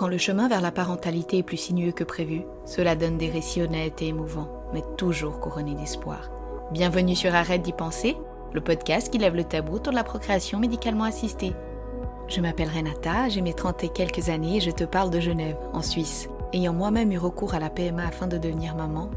Quand le chemin vers la parentalité est plus sinueux que prévu, cela donne des récits honnêtes et émouvants, mais toujours couronnés d'espoir. Bienvenue sur Arrête d'y penser, le podcast qui lève le tabou autour de la procréation médicalement assistée. Je m'appelle Renata, j'ai mes 30 et quelques années et je te parle de Genève, en Suisse. Ayant moi-même eu recours à la PMA afin de devenir maman,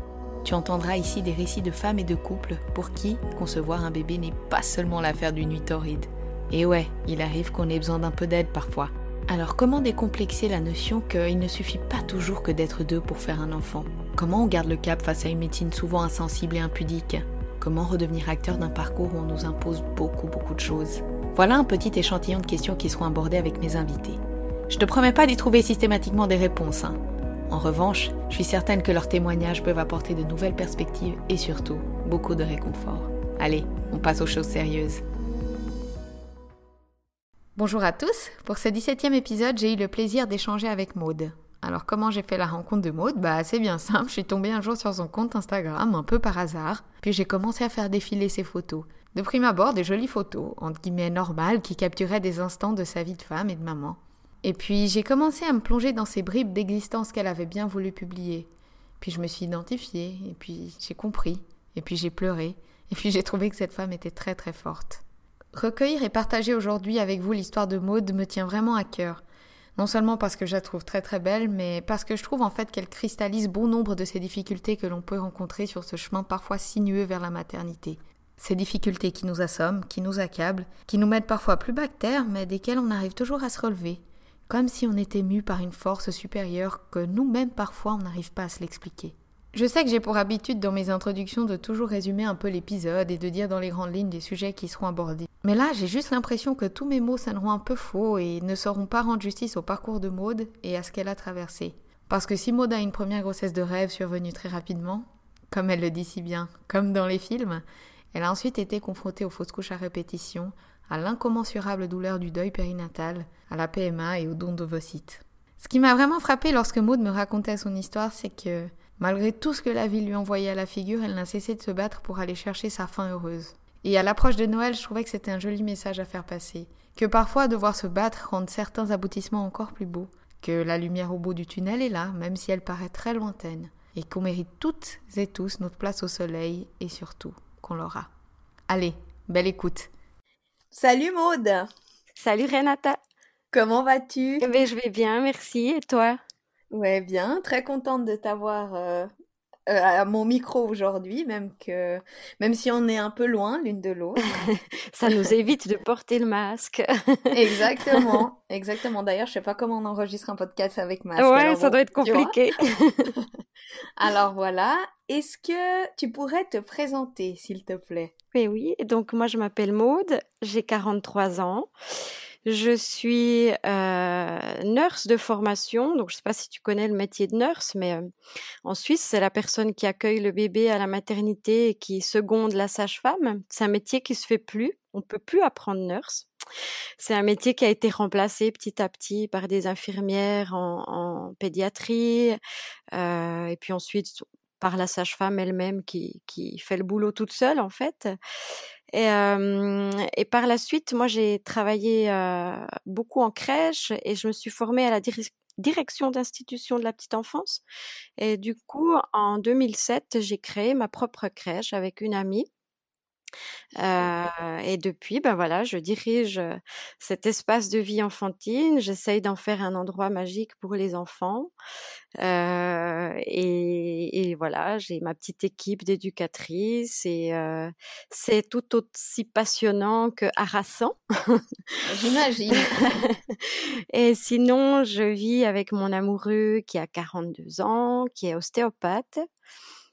tu entendras ici des récits de femmes et de couples pour qui concevoir un bébé n'est pas seulement l'affaire d'une nuit torride. Et ouais, il arrive qu'on ait besoin d'un peu d'aide parfois. Alors comment décomplexer la notion qu'il ne suffit pas toujours que d'être deux pour faire un enfant? Comment on garde le cap face à une médecine souvent insensible et impudique? Comment redevenir acteur d'un parcours où on nous impose beaucoup beaucoup de choses? Voilà un petit échantillon de questions qui seront abordées avec mes invités. Je te promets pas d'y trouver systématiquement des réponses. Hein. En revanche, je suis certaine que leurs témoignages peuvent apporter de nouvelles perspectives et surtout beaucoup de réconfort. Allez, on passe aux choses sérieuses. Bonjour à tous. Pour ce 17e épisode, j'ai eu le plaisir d'échanger avec Maude. Alors comment j'ai fait la rencontre de Maude? Bah c'est bien simple, je suis tombée un jour sur son compte Instagram, un peu par hasard, puis j'ai commencé à faire défiler ses photos. De prime abord, des jolies photos, entre guillemets normales, qui capturaient des instants de sa vie de femme et de maman. Et puis j'ai commencé à me plonger dans ces bribes d'existence qu'elle avait bien voulu publier. Puis je me suis identifiée, et puis j'ai compris, et puis j'ai pleuré, et puis j'ai trouvé que cette femme était très très forte. Recueillir et partager aujourd'hui avec vous l'histoire de Maude me tient vraiment à cœur. Non seulement parce que je la trouve très très belle, mais parce que je trouve en fait qu'elle cristallise bon nombre de ces difficultés que l'on peut rencontrer sur ce chemin parfois sinueux vers la maternité. Ces difficultés qui nous assomment, qui nous accablent, qui nous mettent parfois plus bas que terre, mais desquelles on arrive toujours à se relever, comme si on était mu par une force supérieure que nous-mêmes parfois on n'arrive pas à se l'expliquer. Je sais que j'ai pour habitude dans mes introductions de toujours résumer un peu l'épisode et de dire dans les grandes lignes des sujets qui seront abordés. Mais là, j'ai juste l'impression que tous mes mots sonneront un peu faux et ne sauront pas rendre justice au parcours de Maude et à ce qu'elle a traversé. Parce que si Maude a une première grossesse de rêve survenue très rapidement, comme elle le dit si bien, comme dans les films, elle a ensuite été confrontée aux fausses couches à répétition, à l'incommensurable douleur du deuil périnatal, à la PMA et au don d'ovocytes. Ce qui m'a vraiment frappé lorsque Maude me racontait son histoire, c'est que Malgré tout ce que la vie lui envoyait à la figure, elle n'a cessé de se battre pour aller chercher sa fin heureuse. Et à l'approche de Noël, je trouvais que c'était un joli message à faire passer. Que parfois devoir se battre rende certains aboutissements encore plus beaux. Que la lumière au bout du tunnel est là, même si elle paraît très lointaine. Et qu'on mérite toutes et tous notre place au soleil et surtout qu'on l'aura. Allez, belle écoute. Salut Maude Salut Renata Comment vas-tu? Eh ben, Je vais bien, merci. Et toi? Ouais, bien. Très contente de t'avoir euh, euh, à mon micro aujourd'hui, même que même si on est un peu loin l'une de l'autre. Ça nous évite de porter le masque. exactement, exactement. D'ailleurs, je sais pas comment on enregistre un podcast avec masque. Ouais, ça doit être compliqué. alors voilà. Est-ce que tu pourrais te présenter, s'il te plaît? Oui, oui. Donc moi, je m'appelle Maude, j'ai 43 ans. Je suis euh, nurse de formation, donc je ne sais pas si tu connais le métier de nurse, mais euh, en Suisse, c'est la personne qui accueille le bébé à la maternité et qui seconde la sage-femme. C'est un métier qui se fait plus, on peut plus apprendre nurse. C'est un métier qui a été remplacé petit à petit par des infirmières en, en pédiatrie, euh, et puis ensuite par la sage-femme elle-même qui, qui fait le boulot toute seule en fait. Et, et par la suite, moi j'ai travaillé beaucoup en crèche et je me suis formée à la direction d'institution de la petite enfance. Et du coup, en 2007, j'ai créé ma propre crèche avec une amie. Euh, et depuis, ben voilà, je dirige cet espace de vie enfantine. J'essaye d'en faire un endroit magique pour les enfants. Euh, et, et, voilà, j'ai ma petite équipe d'éducatrices et euh, c'est tout aussi passionnant que harassant. J'imagine. et sinon, je vis avec mon amoureux qui a 42 ans, qui est ostéopathe.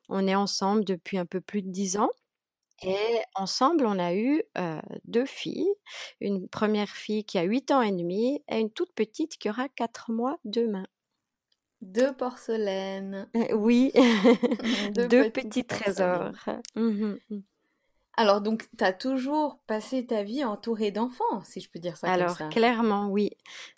On est ensemble depuis un peu plus de 10 ans. Et ensemble, on a eu deux filles. Une première fille qui a 8 ans et demi et une toute petite qui aura 4 mois demain. Deux porcelaines. oui, deux, petits, trésors. Mmh mmh. Alors, donc, tu as toujours passé ta vie entourée d'enfants, si je peux dire ça Alors, comme ça. clairement, oui.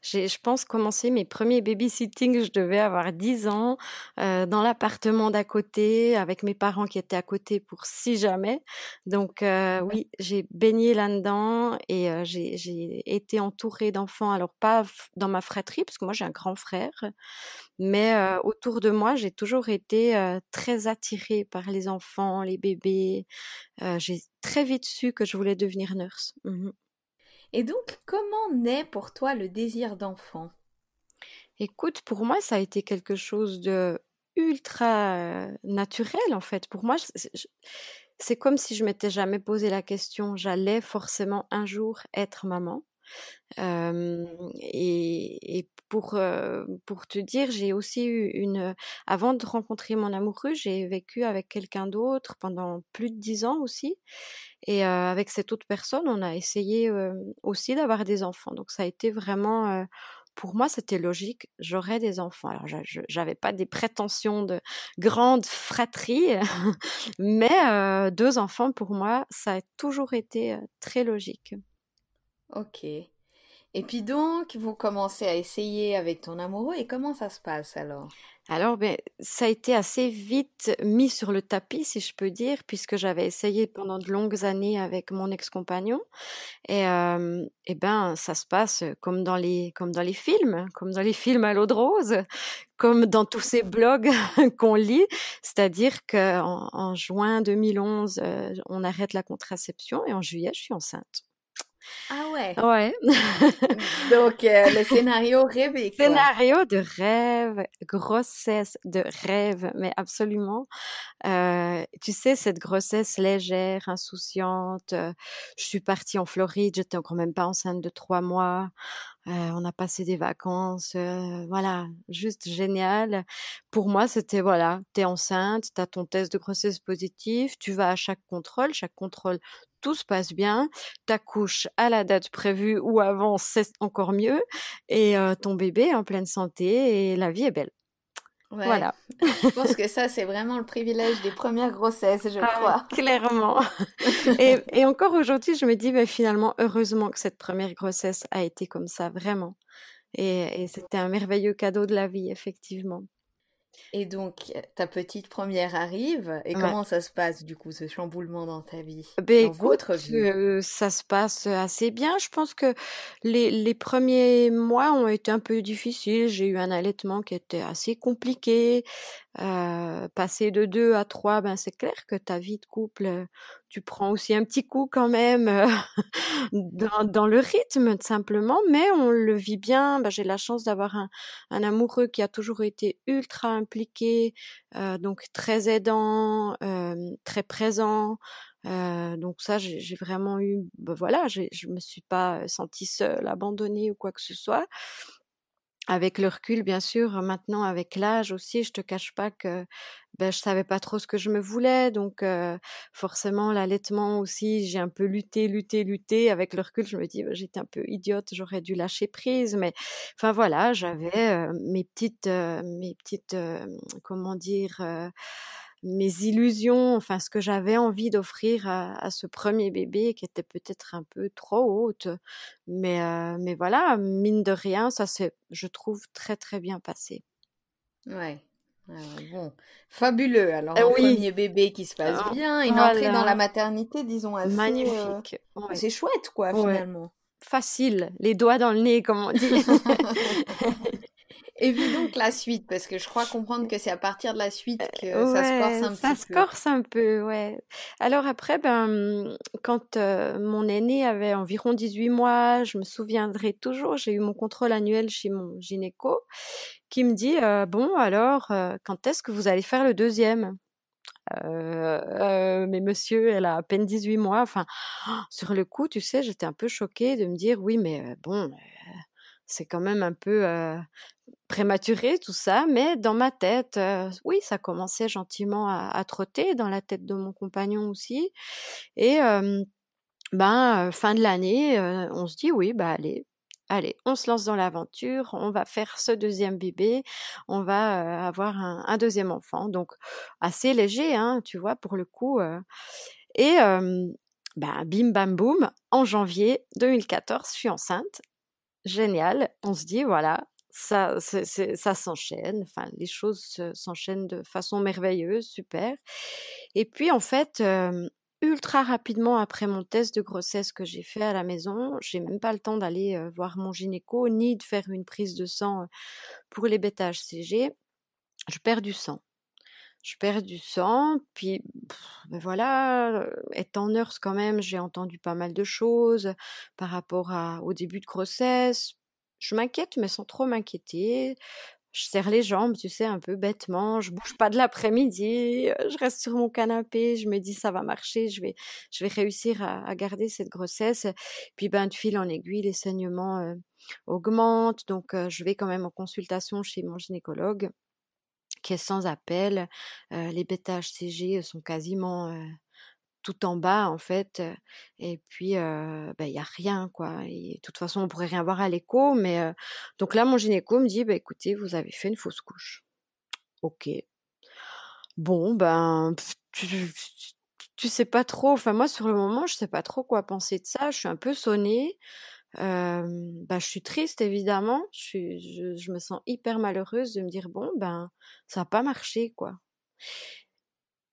J'ai, je pense, commencé mes premiers babysitting, je devais avoir 10 ans, euh, dans l'appartement d'à côté, avec mes parents qui étaient à côté pour si jamais. Donc, euh, oui, j'ai baigné là-dedans et euh, j'ai, j'ai été entourée d'enfants. Alors, pas dans ma fratrie, parce que moi, j'ai un grand frère, mais autour de moi, j'ai toujours été très attirée par les enfants, les bébés. j'ai très vite su que je voulais devenir nurse. Mmh Et donc, comment naît pour toi le désir d'enfant? Écoute, pour moi, ça a été quelque chose de ultra naturel en fait. Pour moi, c'est comme si je m'étais jamais posé la question. J'allais forcément un jour être maman. Et, pour, te dire, j'ai aussi eu une. Avant de rencontrer mon amoureux, j'ai vécu avec quelqu'un d'autre pendant plus de dix ans aussi. Et avec cette autre personne, on a essayé aussi d'avoir des enfants. Donc ça a été vraiment pour moi, c'était logique, j'aurais des enfants. Alors, je n'avais pas des prétentions de grande fratrie, mais deux enfants, pour moi, ça a toujours été très logique. Ok. Et puis donc, vous commencez à essayer avec ton amoureux et comment ça se passe alors? Alors, ben, ça a été assez vite mis sur le tapis, si je peux dire, puisque j'avais essayé pendant de longues années avec mon ex-compagnon. Et, et ben, ça se passe comme dans les, comme dans les films, comme dans les films à l'eau de rose, comme dans tous ces blogs qu'on lit. C'est-à-dire qu'en en juin 2011, on arrête la contraception et en juillet, je suis enceinte. Ah ouais. Ouais. Donc, euh, le scénario rêvé. Quoi? Scénario de rêve, grossesse de rêve, mais absolument. Euh, tu sais, cette grossesse légère, insouciante. Euh, je suis partie en Floride, j'étais encore même pas enceinte de trois mois. On a passé des vacances, voilà, juste génial. Pour moi, c'était voilà, t'es enceinte, t'as ton test de grossesse positif, tu vas à chaque contrôle, chaque contrôle tout se passe bien, t'accouches à la date prévue ou avant, c'est encore mieux, et ton bébé est en pleine santé et la vie est belle. Voilà. je pense que ça, c'est vraiment le privilège des premières grossesses, je ah, crois. Clairement. et, encore aujourd'hui, je me dis, bah, finalement, heureusement que cette première grossesse a été comme ça, vraiment. et c'était un merveilleux cadeau de la vie, effectivement. Et donc, ta petite première arrive, et comment ça se passe du coup, ce chamboulement dans ta vie ben, Dans votre vie? euh, Ça se passe assez bien. Je pense que les, les premiers mois ont été un peu difficiles. J'ai eu un allaitement qui était assez compliqué. Euh, passer de deux à trois, ben c'est clair que ta vie de couple, tu prends aussi un petit coup quand même euh, dans, dans, le rythme simplement, mais on le vit bien. Ben, j'ai la chance d'avoir un, un, amoureux qui a toujours été ultra impliqué, euh, donc très aidant, euh, très présent. Euh, donc ça, j'ai vraiment eu, ben voilà, je me suis pas sentie seule, abandonnée ou quoi que ce soit avec le recul, bien sûr, maintenant avec l'âge aussi, je te cache pas que ben, je savais pas trop ce que je me voulais, donc forcément l'allaitement aussi, j'ai un peu lutté, lutté, lutté. Avec le recul, je me dis, ben, j'étais un peu idiote, j'aurais dû lâcher prise, mais enfin voilà, j'avais mes petites, mes petites, comment dire mes illusions, enfin ce que j'avais envie d'offrir à, ce premier bébé qui était peut-être un peu trop haute. Mais, mais voilà, mine de rien, ça s'est, je trouve, très très bien passé. Ouais. bon, fabuleux. Alors, un premier bébé qui se passe ah, bien, une entrée dans la maternité, disons, assez... Magnifique. C'est chouette, quoi, finalement. Facile, les doigts dans le nez, comme on dit. Et puis donc la suite, parce que je crois comprendre que c'est à partir de la suite que ça se corse un ça peu. Ça se corse un peu, ouais. Alors après, ben, quand euh, mon aîné avait environ 18 mois, je me souviendrai toujours, j'ai eu mon contrôle annuel chez mon gynéco, qui me dit, euh, bon, alors, euh, quand est-ce que vous allez faire le deuxième? Mais monsieur, elle a à peine 18 mois. Enfin, sur le coup, tu sais, j'étais un peu choquée de me dire, oui, mais bon, c'est quand même un peu prématuré tout ça, mais dans ma tête, oui, ça commençait gentiment à, trotter, dans la tête de mon compagnon aussi. Et ben, fin de l'année, on se dit oui, bah allez, allez, on se lance dans l'aventure, on va faire ce deuxième bébé, on va avoir un, deuxième enfant. Donc assez léger, hein, tu vois, pour le coup. et Ben, bim bam boum, en janvier 2014, je suis enceinte. Génial. On se dit, voilà, ça, ça s'enchaîne. Enfin, les choses s'enchaînent de façon merveilleuse, super. Et puis, en fait, ultra rapidement après mon test de grossesse que j'ai fait à la maison, j'ai même pas le temps d'aller voir mon gynéco ni de faire une prise de sang pour les bêta HCG. Je perds du sang. Je perds du sang, puis ben voilà, étant nurse quand même, j'ai entendu pas mal de choses par rapport à, au début de grossesse. Je m'inquiète, mais sans trop m'inquiéter je serre les jambes, tu sais, un peu bêtement, je bouge pas de l'après-midi, je reste sur mon canapé, je me dis ça va marcher, je vais, je vais réussir à, garder cette grossesse. Puis ben de fil en aiguille, les saignements euh, augmentent, donc euh, je vais quand même en consultation chez mon gynécologue qui est sans appel. les bêta HCG sont quasiment tout en bas en fait et puis ben, il y a rien quoi et de toute façon on pourrait rien voir à l'écho mais donc là mon gynéco me dit bah écoutez vous avez fait une fausse couche ok bon ben tu, tu, sais pas trop enfin moi sur le moment je sais pas trop quoi penser de ça je suis un peu sonnée euh, je suis triste évidemment je, me sens hyper malheureuse de me dire bon ben ça n'a pas marché quoi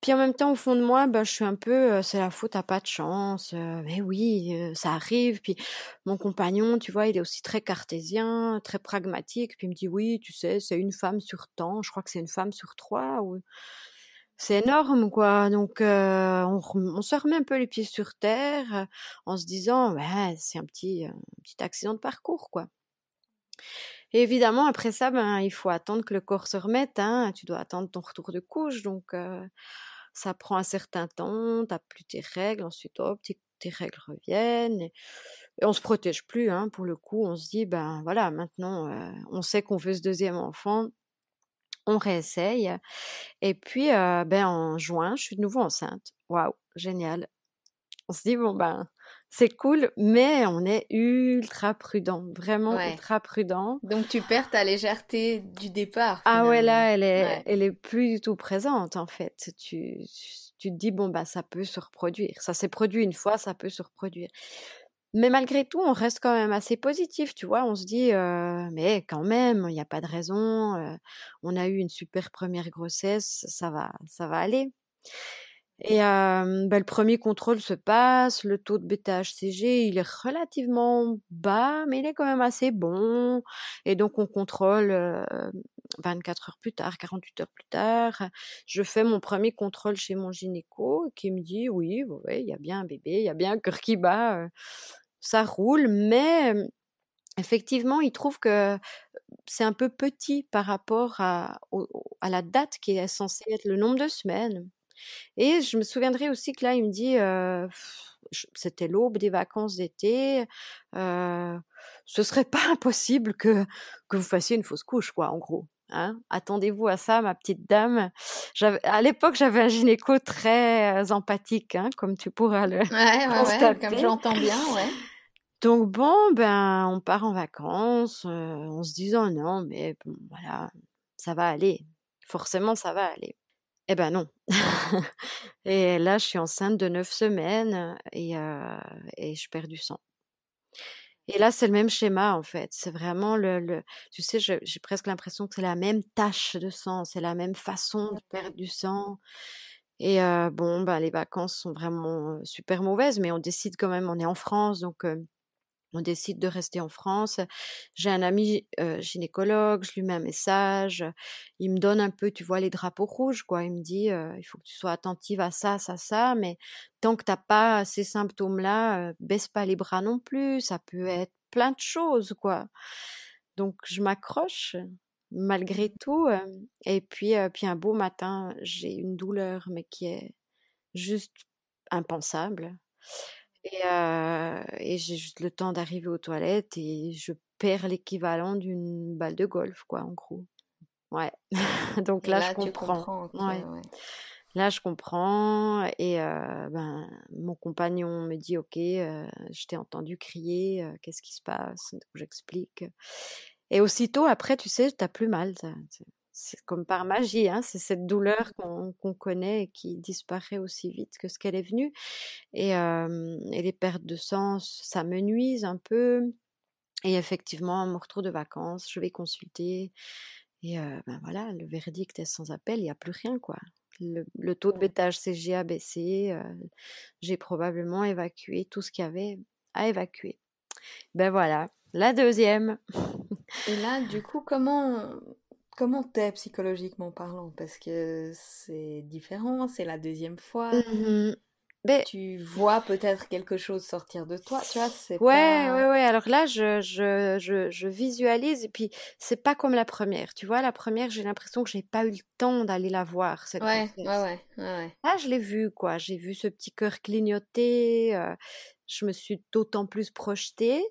puis en même temps, au fond de moi, ben, je suis un peu, c'est la faute, t'as pas de chance. mais oui, ça arrive. Puis mon compagnon, tu vois, il est aussi très cartésien, très pragmatique. Puis il me dit, oui, tu sais, c'est une femme sur temps. Je crois que c'est une femme sur trois. Ou... C'est énorme, quoi. Donc, on, on, se remet un peu les pieds sur terre en se disant, ouais, c'est un petit, un petit accident de parcours, quoi. Évidemment, après ça, ben, il faut attendre que le corps se remette. Hein. Tu dois attendre ton retour de couche. Donc, ça prend un certain temps, t'as plus tes règles, ensuite hop, tes, règles reviennent. Et, on se protège plus, hein, pour le coup, on se dit, ben voilà, maintenant, euh, on sait qu'on veut ce deuxième enfant, on réessaye. Et puis, euh, ben en juin, je suis de nouveau enceinte. Waouh, génial. On se dit, bon, ben, c'est cool, mais on est ultra prudent, vraiment ultra prudent. Donc tu perds ta légèreté du départ. Ah ouais, là, elle est, elle est plus du tout présente en fait. Tu, tu te dis bon bah ça peut se reproduire. Ça s'est produit une fois, ça peut se reproduire. Mais malgré tout, on reste quand même assez positif, tu vois. On se dit, mais quand même, il n'y a pas de raison. On a eu une super première grossesse, ça va, ça va aller. Et bah, le premier contrôle se passe, le taux de bêta-HCG, il est relativement bas, mais il est quand même assez bon. Et donc on contrôle 24 heures plus tard, 48 heures plus tard. Je fais mon premier contrôle chez mon gynéco qui me dit oui, il y a bien un bébé, il y a bien un cœur qui bat, ça roule, mais effectivement, il trouve que c'est un peu petit par rapport à, à la date qui est censée être le nombre de semaines. Et je me souviendrai aussi que là, il me dit, c'était l'aube des vacances d'été, ce serait pas impossible que, que vous fassiez une fausse couche, quoi, en gros. Hein Attendez-vous à ça, ma petite dame. À l'époque, j'avais un gynéco très empathique, hein, comme tu pourras le ouais, comme j'entends bien, ouais. Donc bon, ben, on part en vacances, en se disant non, mais bon, voilà, ça va aller. Forcément, ça va aller. Eh ben non. et là, je suis enceinte de neuf semaines et, je perds du sang. Et là, c'est le même schéma en fait. C'est vraiment le, tu sais, j'ai presque l'impression que c'est la même tache de sang, c'est la même façon de perdre du sang. Et bon, ben les vacances sont vraiment super mauvaises, mais on décide quand même. On est en France, donc on décide de rester en France. J'ai un ami gynécologue, je lui mets un message, il me donne un peu, tu vois, les drapeaux rouges, quoi. Il me dit, il faut que tu sois attentive à ça, ça, ça, mais tant que t'as pas ces symptômes-là, baisse pas les bras non plus, ça peut être plein de choses, quoi. Donc je m'accroche malgré tout, et puis, puis un beau matin, j'ai une douleur, mais qui est juste impensable. Et, et j'ai juste le temps d'arriver aux toilettes et je perds l'équivalent d'une balle de golf, quoi, en gros. Ouais. Donc là, je comprends. ouais. Là, je comprends. Et ben, mon compagnon me dit Ok, je t'ai entendu crier, qu'est-ce qui se passe? J'explique. Et aussitôt, après, tu sais, t'as plus mal. C'est comme par magie, hein, c'est cette douleur qu'on connaît et qui disparaît aussi vite que ce qu'elle est venue. Et, et, les pertes de sens, ça me nuise un peu. Et effectivement, mon retour de vacances, je vais consulter. Et ben voilà, le verdict est sans appel, il n'y a plus rien, quoi. Le, taux de bêta-HCG a baissé. J'ai probablement évacué tout ce qu'il y avait à évacuer. Ben voilà, la deuxième. Et là, du coup, comment comment t'es psychologiquement parlant? Parce que c'est différent, c'est la deuxième fois. Mmh tu vois peut-être quelque chose sortir de toi, tu vois, c'est ouais, ouais, ouais. Alors là, je, je, je, je, visualise et puis c'est pas comme la première. Tu vois, la première, j'ai l'impression que j'ai pas eu le temps d'aller la voir. Cette ouais, ouais, ouais, ouais, Là, je l'ai vu, quoi. J'ai vu ce petit cœur clignoter. Euh, je me suis d'autant plus projetée.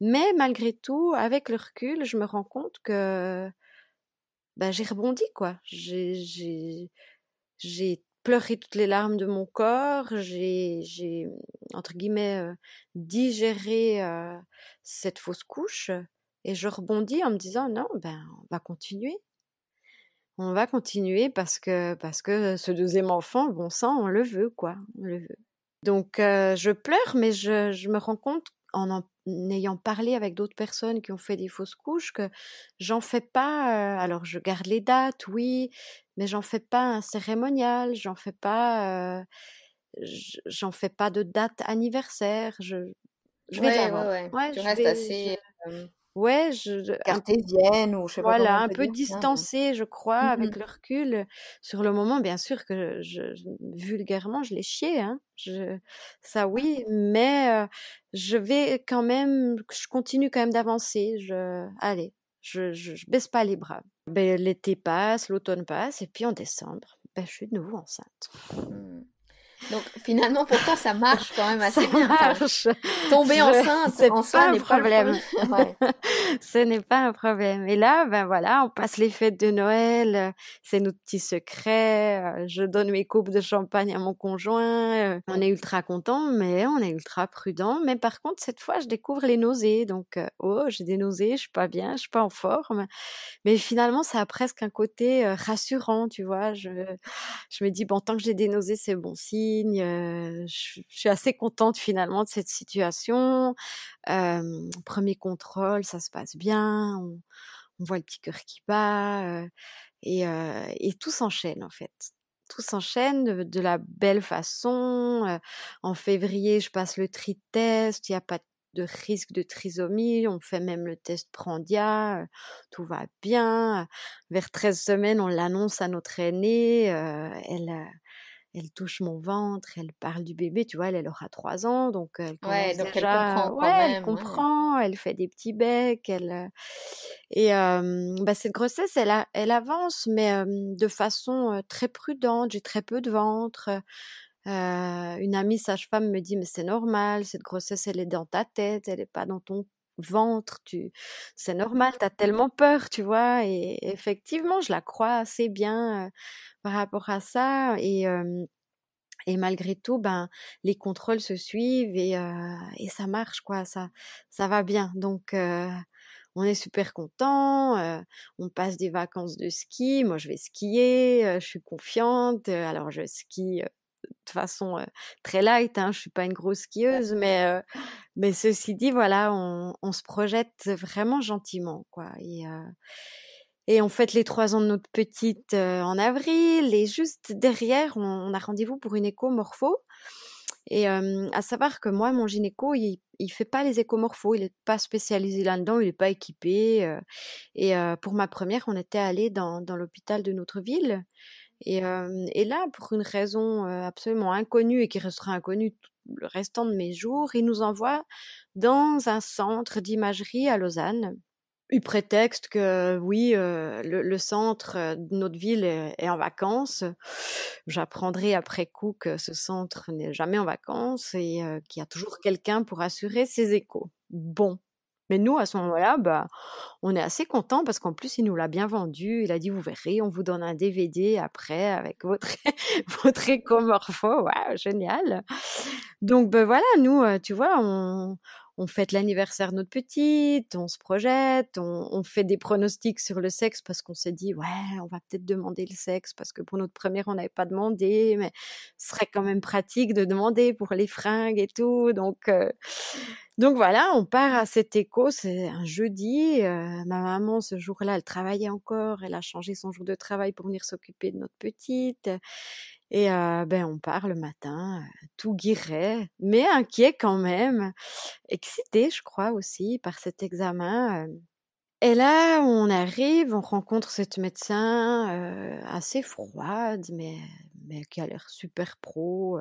Mais malgré tout, avec le recul, je me rends compte que bah, j'ai rebondi, quoi. J'ai, pleuré toutes les larmes de mon corps, j'ai, j'ai entre guillemets, digéré cette fausse couche et je rebondis en me disant non, ben on va continuer. On va continuer parce que parce que ce deuxième enfant, bon sang, on le veut quoi, on le veut. Donc je pleure, mais je, je me rends compte en en ayant parlé avec d'autres personnes qui ont fait des fausses couches que j'en fais pas. alors je garde les dates, oui, mais j'en fais pas un cérémonial, j'en fais pas, j'en fais pas de date anniversaire. Je, je vais ouais, ouais, ouais. Tu restes assez ouais, je, cartésienne ou je sais pas voilà, un peu distancée, je crois, mmh avec le recul. Sur le moment, bien sûr que je, vulgairement, je l'ai chié, hein. Je, ça oui, mais je vais quand même, je continue quand même d'avancer. Je, allez, je, je, baisse pas les bras. Ben, l'été passe, l'automne passe, et puis en décembre, ben, je suis de nouveau enceinte. Mmh. Donc finalement, pour toi, ça marche quand même assez ça bien. Marche. Tomber enceinte, c'est pas un problème. Ce n'est pas un problème. Et là, ben voilà, on passe les fêtes de Noël. C'est notre petit secret. Je donne mes coupes de champagne à mon conjoint. On est ultra content, mais on est ultra prudent. Mais par contre, cette fois, je découvre les nausées. Donc, oh, j'ai des nausées, je suis pas bien, je suis pas en forme. Mais finalement, ça a presque un côté rassurant, tu vois. Je, je me dis bon, tant que j'ai des nausées, c'est bon je, suis assez contente finalement de cette situation. premier contrôle, ça se passe bien. On, voit le petit cœur qui bat et, tout s'enchaîne en fait. Tout s'enchaîne de, la belle façon. en février, je passe le tri-test. Il n'y a pas de risque de trisomie, on fait même le test Prandia, tout va bien. Vers 13 semaines, on l'annonce à notre aînée, elle, elle touche mon ventre, elle parle du bébé, tu vois, elle, aura trois ans, donc elle ouais, donc elle comprend quand elle comprend, elle fait des petits becs, elle et bah, cette grossesse, elle, elle avance, mais de façon très prudente. J'ai très peu de ventre. une amie sage-femme me dit mais c'est normal, cette grossesse elle est dans ta tête, elle n'est pas dans ton ventre, tu c'est normal, tu as tellement peur, tu vois et effectivement, je la crois assez bien par rapport à ça et et malgré tout, ben les contrôles se suivent et, et ça marche quoi, ça ça va bien. Donc on est super content, on passe des vacances de ski, moi je vais skier, je suis confiante, alors je skie de façon très light, hein, je suis pas une grosse skieuse, mais mais ceci dit, voilà, on, se projette vraiment gentiment, quoi. Et, et on fête les trois ans de notre petite en avril, et juste derrière, on, a rendez-vous pour une écho morpho. Et à savoir que moi, mon gynéco, il, il fait pas les échomorphos, il est pas spécialisé là-dedans, il est pas équipé. et pour ma première, on était allé dans l'hôpital de notre ville. Et, et, là, pour une raison absolument inconnue et qui restera inconnue le restant de mes jours, il nous envoie dans un centre d'imagerie à Lausanne. Il prétexte que oui, le, centre de notre ville est, en vacances. J'apprendrai après coup que ce centre n'est jamais en vacances et qu'il y a toujours quelqu'un pour assurer ses échos. Bon, mais nous, à ce moment-là, bah, on est assez content parce qu'en plus, il nous l'a bien vendu. Il a dit, vous verrez, on vous donne un DVD après avec votre, votre écomorpho. Génial. Donc, ben voilà, nous, tu vois, on, on fête l'anniversaire de notre petite, on se projette, on, fait des pronostics sur le sexe parce qu'on s'est dit, ouais, on va peut-être demander le sexe parce que pour notre première, on n'avait pas demandé, mais ce serait quand même pratique de demander pour les fringues et tout. Donc, euh, donc voilà, on part à cet écho, c'est un jeudi. Euh, ma maman, ce jour-là, elle travaillait encore, elle a changé son jour de travail pour venir s'occuper de notre petite. Et ben, on part le matin, tout guiret, mais inquiet quand même, excité, je crois aussi, par cet examen. Et là, on arrive, on rencontre cette médecin assez froide, mais, mais qui a l'air super pro.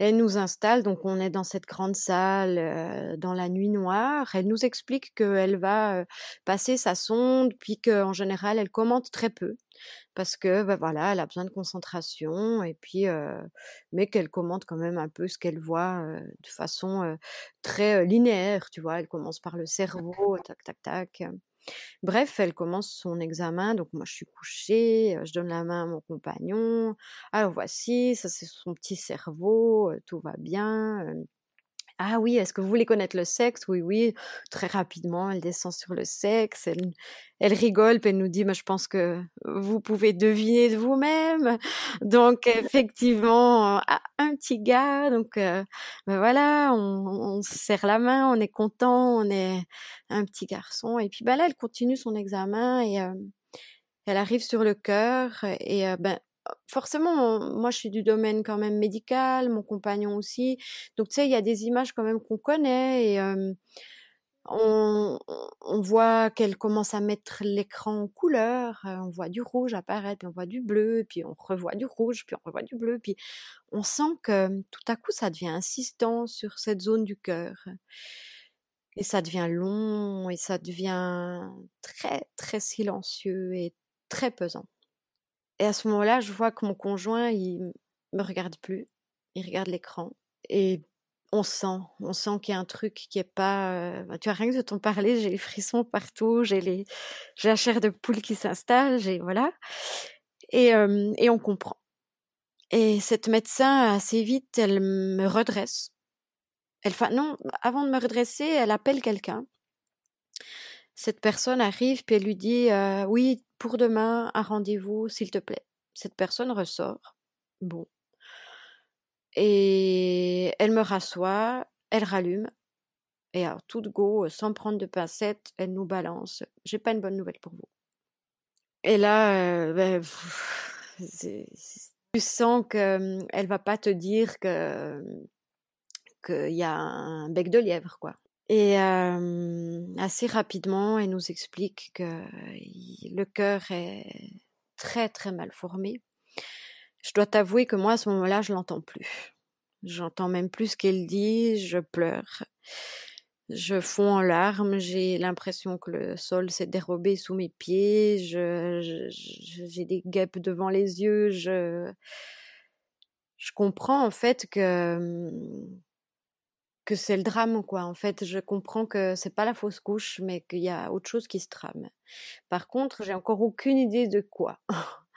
Elle nous installe, donc on est dans cette grande salle dans la nuit noire. Elle nous explique qu'elle va passer sa sonde, puis qu'en général elle commente très peu parce que bah, voilà, elle a besoin de concentration et puis mais qu'elle commente quand même un peu ce qu'elle voit de façon très linéaire, tu vois. Elle commence par le cerveau, tac tac tac. Bref, elle commence son examen, donc moi je suis couchée, je donne la main à mon compagnon. Alors voici, ça c'est son petit cerveau, tout va bien. Ah oui, est-ce que vous voulez connaître le sexe? Oui, oui. Très rapidement, elle descend sur le sexe, elle, rigole, puis elle nous dit, mais je pense que vous pouvez deviner de vous-même. Donc, effectivement, ah, un petit gars, donc ben voilà, on, se serre la main, on est content, on est un petit garçon. Et puis ben là, elle continue son examen et elle arrive sur le cœur et ben forcément, moi, je suis du domaine quand même médical, mon compagnon aussi. Donc, tu sais, il y a des images quand même qu'on connaît et on, voit qu'elle commence à mettre l'écran en couleur. on voit du rouge apparaître, puis on voit du bleu, puis on revoit du rouge, puis on revoit du bleu. Puis on sent que tout à coup, ça devient insistant sur cette zone du cœur. Et ça devient long et ça devient très, très silencieux et très pesant. Et à ce moment-là, je vois que mon conjoint, il me regarde plus, il regarde l'écran et on sent, on sent qu'il y a un truc qui est pas. Euh, tu as rien que de t'en parler, j'ai les frissons partout, j'ai les, j'ai la chair de poule qui s'installe, j'ai voilà, et, et on comprend. Et cette médecin assez vite, elle me redresse. Elle fait non, avant de me redresser, elle appelle quelqu'un. Cette personne arrive puis elle lui dit euh, oui pour demain un rendez-vous s'il te plaît. Cette personne ressort. Bon. Et elle me rassoit, elle rallume. Et alors, tout de go, sans prendre de pincettes, elle nous balance. J'ai pas une bonne nouvelle pour vous. Et là, euh, ben, tu sens qu'elle elle va pas te dire que qu'il y a un bec de lièvre, quoi. Et assez rapidement, elle nous explique que le cœur est très très mal formé. Je dois t'avouer que moi à ce moment-là, je l'entends plus. J'entends même plus ce qu'elle dit, je pleure. Je fonds en larmes, j'ai l'impression que le sol s'est dérobé sous mes pieds, j'ai des guêpes devant les yeux, je comprends en fait que que c'est le drame, quoi. En fait, je comprends que c'est pas la fausse couche, mais qu'il y a autre chose qui se trame. Par contre, j'ai encore aucune idée de quoi.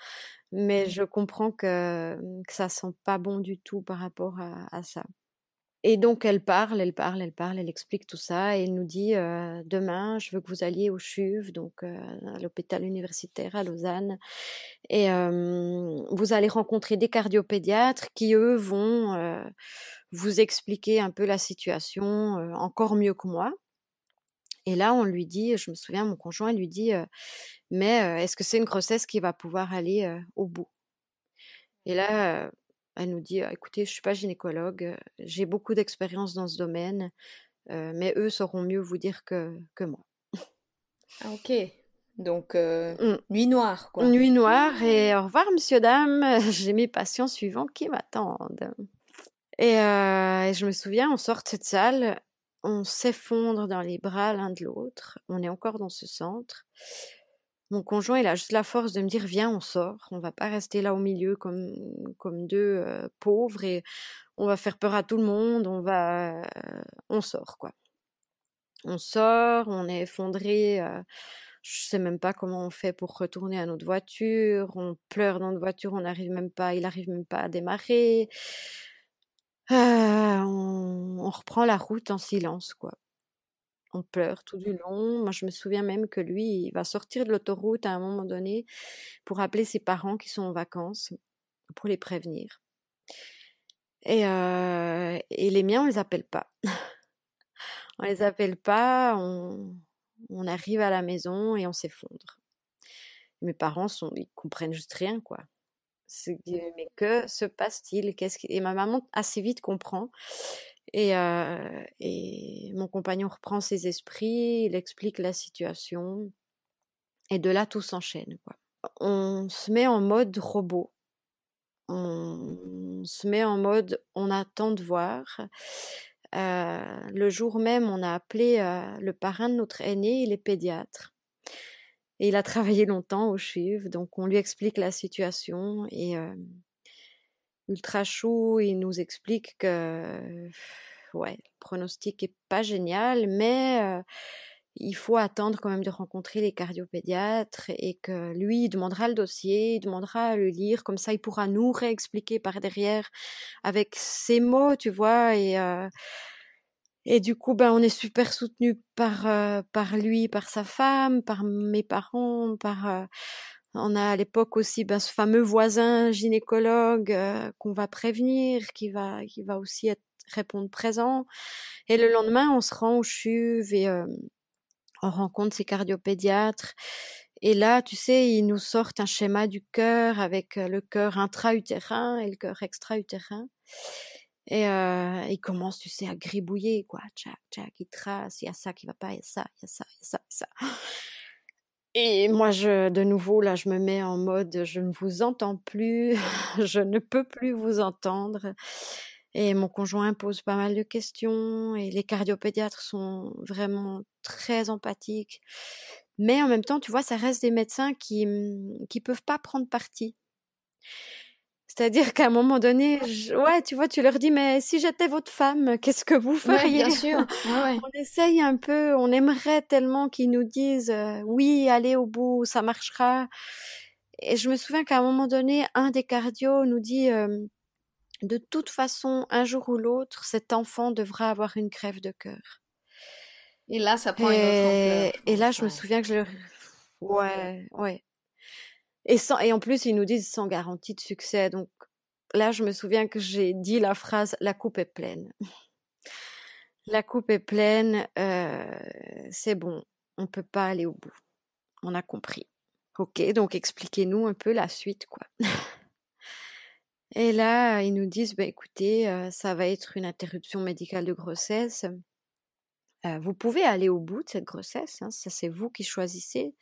mais mmh. je comprends que, que ça sent pas bon du tout par rapport à, ça. Et donc elle parle, elle parle, elle parle, elle explique tout ça et elle nous dit demain, je veux que vous alliez au CHUV, donc à l'hôpital universitaire à Lausanne, et vous allez rencontrer des cardiopédiatres qui eux vont vous expliquer un peu la situation encore mieux que moi. Et là, on lui dit, je me souviens, mon conjoint lui dit, mais est-ce que c'est une grossesse qui va pouvoir aller au bout? Et là, elle nous dit, écoutez, je suis pas gynécologue, j'ai beaucoup d'expérience dans ce domaine, mais eux sauront mieux vous dire que, que moi. Ah, ok. Donc, mmh. nuit noire, quoi. Nuit noire, et au revoir, monsieur, dame. J'ai mes patients suivants qui m'attendent. Euh, et, je me souviens, on sort de cette salle, on s'effondre dans les bras l'un de l'autre, on est encore dans ce centre. Mon conjoint, il a juste la force de me dire viens, on sort, on va pas rester là au milieu comme comme deux pauvres et on va faire peur à tout le monde, on va, on sort quoi. On sort, on est effondré. Euh, je sais même pas comment on fait pour retourner à notre voiture. On pleure dans notre voiture, on n'arrive même pas, il arrive même pas à démarrer. Euh, on, reprend la route en silence, quoi. Pleure tout du long. Moi, je me souviens même que lui, il va sortir de l'autoroute à un moment donné pour appeler ses parents qui sont en vacances pour les prévenir. Et, et les miens, on les appelle pas. on les appelle pas, on, on arrive à la maison et on s'effondre. Mes parents sont, ils comprennent juste rien, quoi. Mais que se passe-t-il? Qu'est-ce Et ma maman assez vite comprend. Et, et mon compagnon reprend ses esprits, il explique la situation. Et de là, tout s'enchaîne. On se met en mode robot. On se met en mode on attend de voir. le jour même, on a appelé le parrain de notre aîné, il est pédiatre. Et il a travaillé longtemps au CHUV, donc on lui explique la situation et ultra chaud, il nous explique que ouais, le pronostic est pas génial, mais il faut attendre quand même de rencontrer les cardiopédiatres et que lui, il demandera le dossier, il demandera à le lire, comme ça il pourra nous réexpliquer par derrière avec ses mots, tu vois, et et du coup, ben, on est super soutenu par par lui, par sa femme, par mes parents, par on a à l'époque aussi ben, ce fameux voisin gynécologue qu'on va prévenir, qui va qui va aussi être, répondre présent. Et le lendemain, on se rend au CHUV et on rencontre ses cardiopédiatres. Et là, tu sais, ils nous sortent un schéma du cœur avec le cœur intra-utérin et le cœur extra-utérin. Et euh, il commence, tu sais, à gribouiller, quoi. Tchac, tchac, il trace, il y a ça qui va pas, il y a ça, il y a ça, il y a ça, il y a ça. Et moi, je, de nouveau, là, je me mets en mode, je ne vous entends plus, je ne peux plus vous entendre. Et mon conjoint pose pas mal de questions et les cardiopédiatres sont vraiment très empathiques. Mais en même temps, tu vois, ça reste des médecins qui qui peuvent pas prendre parti. C'est-à-dire qu'à un moment donné, ouais, tu vois, tu leur dis, mais si j'étais votre femme, qu'est-ce que vous feriez Bien sûr. Ouais, on essaye un peu, on aimerait tellement qu'ils nous disent, euh, oui, allez au bout, ça marchera. Et je me souviens qu'à un moment donné, un des cardios nous dit, euh, de toute façon, un jour ou l'autre, cet enfant devra avoir une crève de cœur. Et là, ça prend une autre ampleur. Et là, je me souviens que je le... Ouais, ouais. Et, sans, et en plus, ils nous disent sans garantie de succès. Donc là, je me souviens que j'ai dit la phrase La coupe est pleine. la coupe est pleine, euh, c'est bon, on peut pas aller au bout. On a compris. Ok, donc expliquez-nous un peu la suite, quoi. Et là, ils nous disent, bah, écoutez, euh, ça va être une interruption médicale de grossesse vous pouvez aller au bout de cette grossesse, hein, ça c'est vous qui choisissez.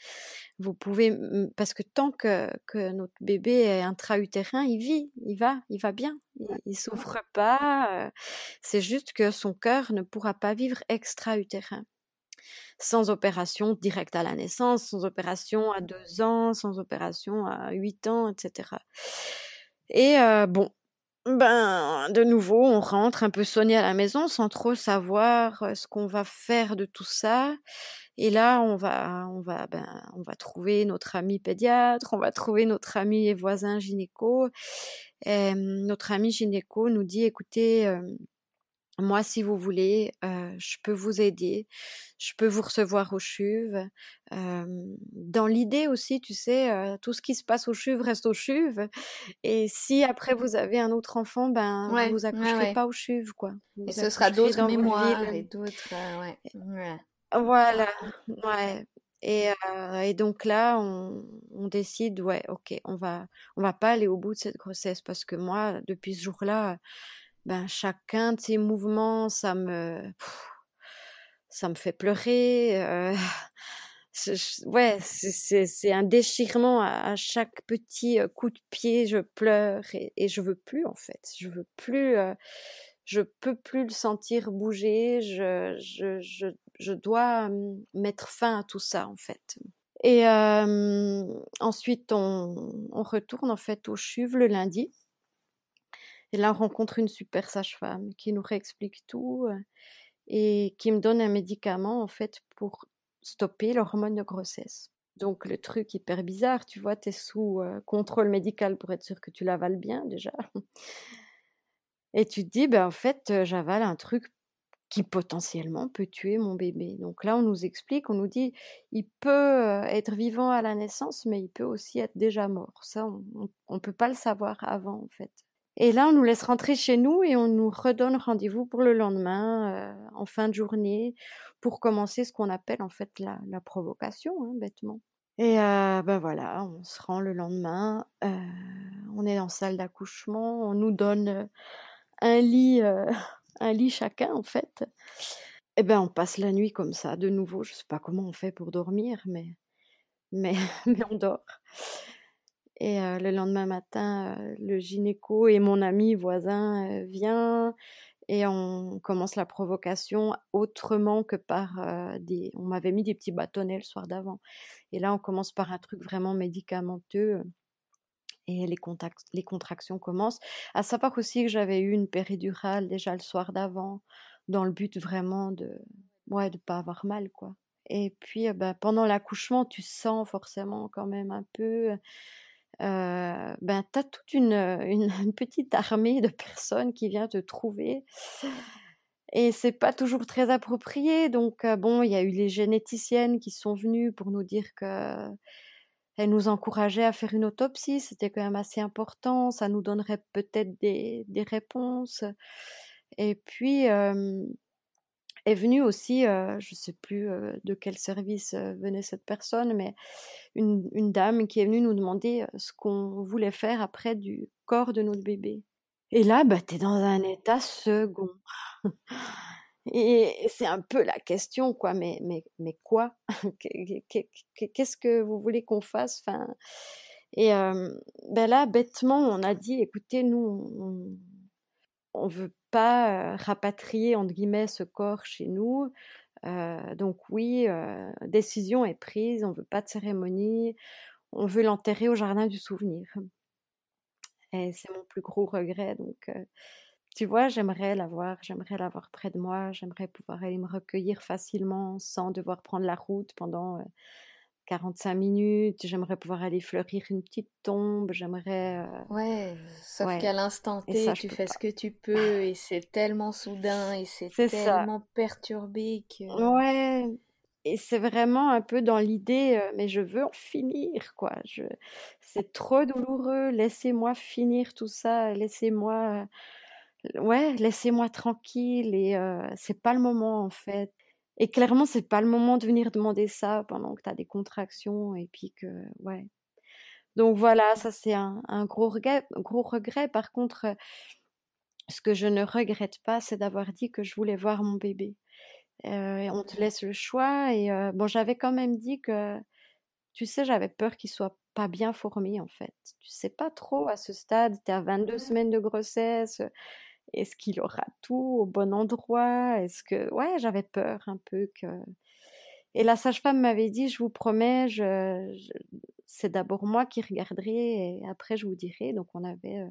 Vous pouvez, parce que tant que, que notre bébé est intra-utérin, il vit, il va, il va bien, il, souffre pas. c'est juste que son cœur ne pourra pas vivre extra-utérin. Sans opération directe à la naissance, sans opération à deux ans, sans opération à huit ans, etc. Et bon, ben, de nouveau, on rentre un peu sonné à la maison sans trop savoir ce qu'on va faire de tout ça. Et là, on va, on va, ben, on va trouver notre ami pédiatre, on va trouver notre ami et voisin gynéco. Notre ami gynéco nous dit, écoutez, moi, si vous voulez, euh, je peux vous aider, je peux vous recevoir au CHUV. Euh, dans l'idée aussi, tu sais, euh, tout ce qui se passe au CHUV reste au CHUV. Et si après vous avez un autre enfant, ben vous vous accoucherez pas au CHUV, quoi. et ce sera d'autres mémoires et d'autres, ouais. Voilà, ouais. Et, et, donc là, on, on, décide, ouais, ok, on va, on va pas aller au bout de cette grossesse parce que moi, depuis ce jour-là, ben chacun de ces mouvements, ça me, ça me fait pleurer. Euh, ouais, c'est un déchirement à, chaque petit euh, coup de pied. Je pleure et, et, je veux plus en fait. Je veux plus. Euh, je peux plus le sentir bouger. Je, je, je, je dois mettre fin à tout ça en fait. Et ensuite, on, on, retourne en fait au CHUV le lundi. Et là, on rencontre une super sage-femme qui nous réexplique tout euh, et qui me donne un médicament, en fait, pour stopper l'hormone de grossesse. Donc, le truc hyper bizarre, tu vois, tu es sous euh, contrôle médical pour être sûr que tu l'avales bien, déjà. Et tu te dis, ben, en fait, euh, j'avale un truc qui potentiellement peut tuer mon bébé. Donc là, on nous explique, on nous dit, il peut être vivant à la naissance, mais il peut aussi être déjà mort. Ça, on ne peut pas le savoir avant, en fait. Et là, on nous laisse rentrer chez nous et on nous redonne rendez-vous pour le lendemain, en fin de journée, pour commencer ce qu'on appelle en fait la, provocation, hein, bêtement. Et ben voilà, on se rend le lendemain, on est en salle d'accouchement, on nous donne un lit un lit chacun en fait. Et ben on passe la nuit comme ça, de nouveau. Je sais pas comment on fait pour dormir, mais mais, mais on dort. Et le lendemain matin, le gynéco et mon ami voisin vient et on commence la provocation autrement que par des. On m'avait mis des petits bâtonnets le soir d'avant. Et là, on commence par un truc vraiment médicamenteux et les, les contractions commencent. À savoir aussi que j'avais eu une péridurale déjà le soir d'avant, dans le but vraiment de ouais, de pas avoir mal, quoi. Et puis, bah, pendant l'accouchement, tu sens forcément quand même un peu. Euh, ben, tu as toute une, une, petite armée de personnes qui vient te trouver. Et c'est pas toujours très approprié. Donc, bon, il y a eu les généticiennes qui sont venues pour nous dire que elle nous encourageait à faire une autopsie, c'était quand même assez important, ça nous donnerait peut-être des, des, réponses. Et puis euh, est venue aussi, euh, je ne sais plus euh, de quel service venait cette personne, mais une, dame qui est venue nous demander ce qu'on voulait faire après du corps de notre bébé. Et là, bah, tu es dans un état second. Et c'est un peu la question, quoi. Mais, mais, mais quoi? Qu'est-ce que vous voulez qu'on fasse? Enfin, Et ben là, bêtement, on a dit, écoutez, nous, ne veut pas rapatrier, entre guillemets, ce corps chez nous. donc oui, décision est prise, on veut pas de cérémonie, on veut l'enterrer au jardin du souvenir. Et c'est mon plus gros regret. Donc, tu vois, j'aimerais l'avoir, j'aimerais l'avoir près de moi, j'aimerais pouvoir aller me recueillir facilement sans devoir prendre la route pendant 45 minutes, j'aimerais pouvoir aller fleurir une petite tombe, j'aimerais... Ouais, sauf qu'à l'instant T, tu fais ce que tu peux et c'est tellement soudain et c'est tellement perturbé que... Ouais, et c'est vraiment un peu dans l'idée, mais je veux en finir, quoi. Je... C'est trop douloureux, laissez-moi finir tout ça, laissez-moi ouais, laissez-moi tranquille et c'est pas le moment en fait. Et clairement, c'est pas le moment de venir demander ça pendant que tu as des contractions et puis que, ouais. Donc voilà, ça c'est un, gros, regret, gros regret. Par contre, ce que je ne regrette pas, c'est d'avoir dit que je voulais voir mon bébé. on te laisse le choix et bon, j'avais quand même dit que, tu sais, j'avais peur qu'il soit pas bien formé en fait. Tu sais pas trop à ce stade, tu es à 22 semaines de grossesse, est-ce qu'il aura tout au bon endroit? Est-ce que ouais, j'avais peur un peu que et la sage-femme m'avait dit, je vous promets, c'est d'abord moi qui regarderai et après je vous dirai. Donc on avait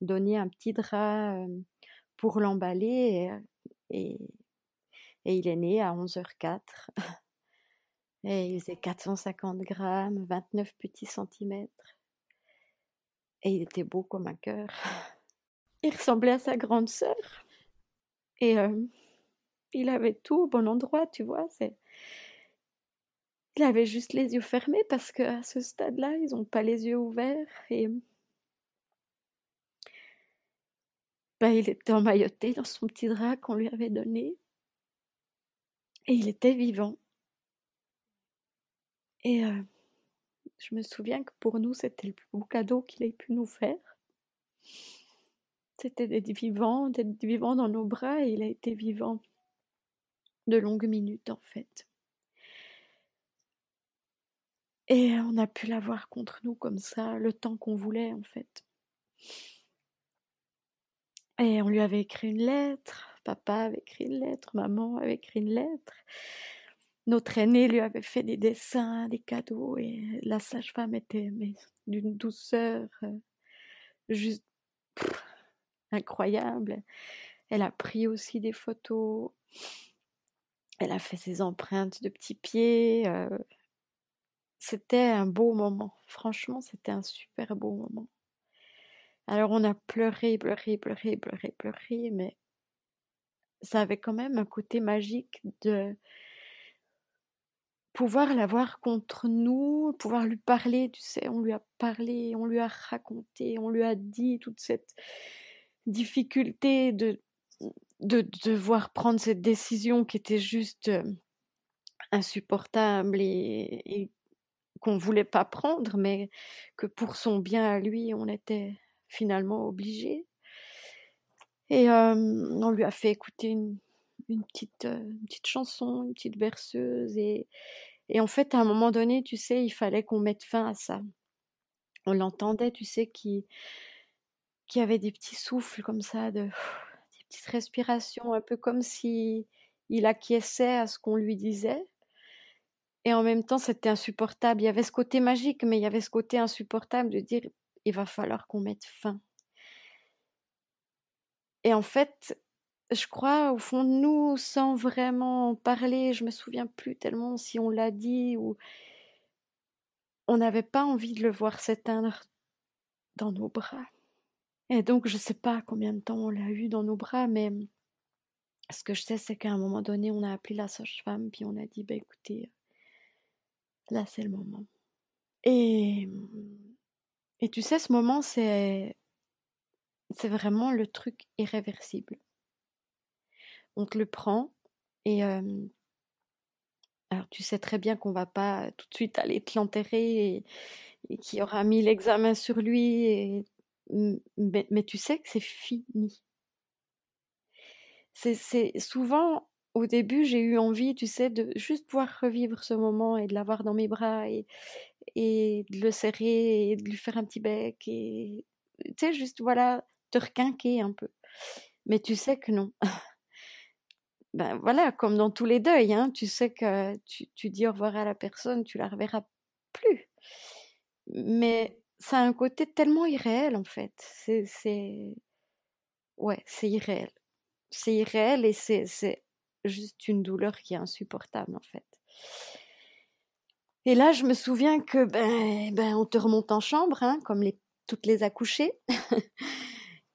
donné un petit drap pour l'emballer et, et, il est né à 11h04. Et il faisait 450 grammes, 29 petits centimètres. Et il était beau comme un cœur. Il ressemblait à sa grande sœur. Et il avait tout au bon endroit, tu vois. Il avait juste les yeux fermés parce qu'à ce stade-là, ils n'ont pas les yeux ouverts. Et ben, il était emmailloté dans son petit drap qu'on lui avait donné. Et il était vivant. Et je me souviens que pour nous, c'était le plus beau cadeau qu'il ait pu nous faire. C'était d'être vivant, d'être vivant dans nos bras et il a été vivant de longues minutes en fait. Et on a pu l'avoir contre nous comme ça, le temps qu'on voulait en fait. Et on lui avait écrit une lettre, papa avait écrit une lettre, maman avait écrit une lettre. Notre aîné lui avait fait des dessins, des cadeaux, et la sage-femme était d'une douceur euh, incroyable. Elle a pris aussi des photos. Elle a fait ses empreintes de petits pieds. Euh. C'était un beau moment. Franchement, c'était un super beau moment. Alors on a pleuré, pleuré, pleuré, pleuré, pleuré, mais ça avait quand même un côté magique de pouvoir l'avoir contre nous, pouvoir lui parler, tu sais, on lui a parlé, on lui a raconté, on lui a dit toute cette difficulté de, de devoir prendre cette décision qui était juste insupportable et, qu'on ne voulait pas prendre, mais que pour son bien à lui, on était finalement obligé. Et on lui a fait écouter une, petite, une petite chanson, une petite berceuse. Et, et en fait, à un moment donné, tu sais, il fallait qu'on mette fin à ça. On l'entendait, tu sais, qui, qui avait des petits souffles comme ça, de, des petites respirations, un peu comme si il acquiesçait à ce qu'on lui disait. Et en même temps, c'était insupportable. Il y avait ce côté magique, mais il y avait ce côté insupportable de dire il va falloir qu'on mette fin. Et en fait, je crois au fond de nous, sans vraiment parler, je me souviens plus tellement si on l'a dit ou on n'avait pas envie de le voir s'éteindre dans nos bras. Et donc, je ne sais pas combien de temps on l'a eu dans nos bras, mais ce que je sais, c'est qu'à un moment donné, on a appelé la sage-femme, puis on a dit, bah, écoutez, là, c'est le moment. Et, et tu sais, ce moment, c'est, vraiment le truc irréversible. On te le prend et tu sais très bien qu'on va pas tout de suite aller te l'enterrer et, qu'il y aura mis l'examen sur lui mais, tu sais que c'est fini. C'est souvent au début, j'ai eu envie, tu sais, de juste pouvoir revivre ce moment et de l'avoir dans mes bras et, et de le serrer et de lui faire un petit bec et, tu sais, juste, voilà, te requinquer un peu. Mais tu sais que non. ben voilà, comme dans tous les deuils, hein, tu sais que tu, tu dis au revoir à la personne, tu la reverras plus. Mais ça a un côté tellement irréel, en fait. C'est, ouais, c'est irréel. C'est irréel et c'est, juste une douleur qui est insupportable en fait. Et là, je me souviens que ben, ben on te remonte en chambre, hein, comme toutes les accouchées.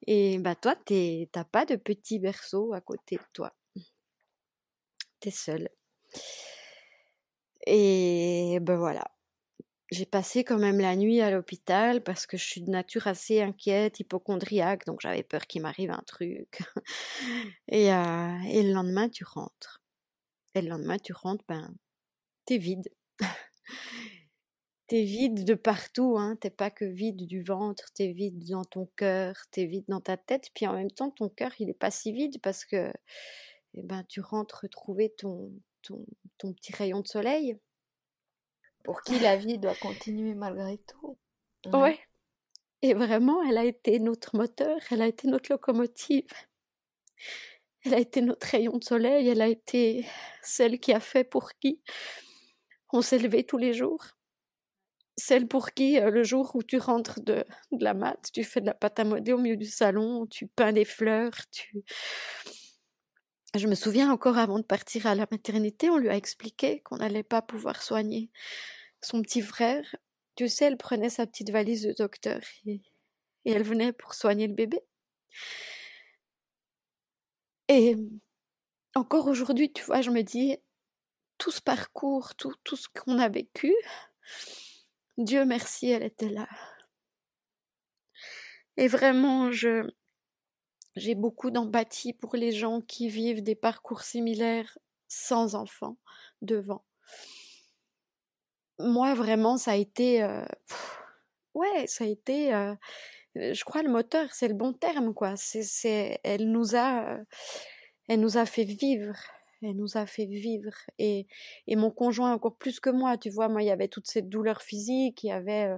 Et ben toi, t'as pas de petit berceau à côté de toi. T'es seule. Et ben voilà. J'ai passé quand même la nuit à l'hôpital parce que je suis de nature assez inquiète, hypochondriaque, donc j'avais peur qu'il m'arrive un truc. et, euh, et, le lendemain, tu rentres. Et le lendemain, tu rentres, ben, t'es vide. t'es vide de partout, hein. T'es pas que vide du ventre, t'es vide dans ton cœur, t'es vide dans ta tête. Puis en même temps, ton cœur, il est pas si vide parce que, eh ben, tu rentres retrouver ton, ton petit rayon de soleil pour qui la vie doit continuer malgré tout. Ouais. Et vraiment, elle a été notre moteur, elle a été notre locomotive. Elle a été notre rayon de soleil, elle a été celle qui a fait pour qui on s'est levé tous les jours. Celle pour qui, euh, le jour où tu rentres de, de la mat, tu fais de la pâte à modeler au milieu du salon, tu peins des fleurs, tu... Je me souviens encore avant de partir à la maternité, on lui a expliqué qu'on n'allait pas pouvoir soigner son petit frère. Tu sais, elle prenait sa petite valise de docteur et, elle venait pour soigner le bébé. Et encore aujourd'hui, tu vois, je me dis, tout ce parcours, tout, tout ce qu'on a vécu, Dieu merci, elle était là. Et vraiment, je, j'ai beaucoup d'empathie pour les gens qui vivent des parcours similaires sans enfants devant moi, vraiment, ça a été. ouais, ça a été. je crois le moteur, c'est le bon terme, quoi. C'est, elle nous a, elle nous a fait vivre. Elle nous a fait vivre. Et, et mon conjoint encore plus que moi, tu vois. Moi, il y avait toute cette douleur physique, il y avait.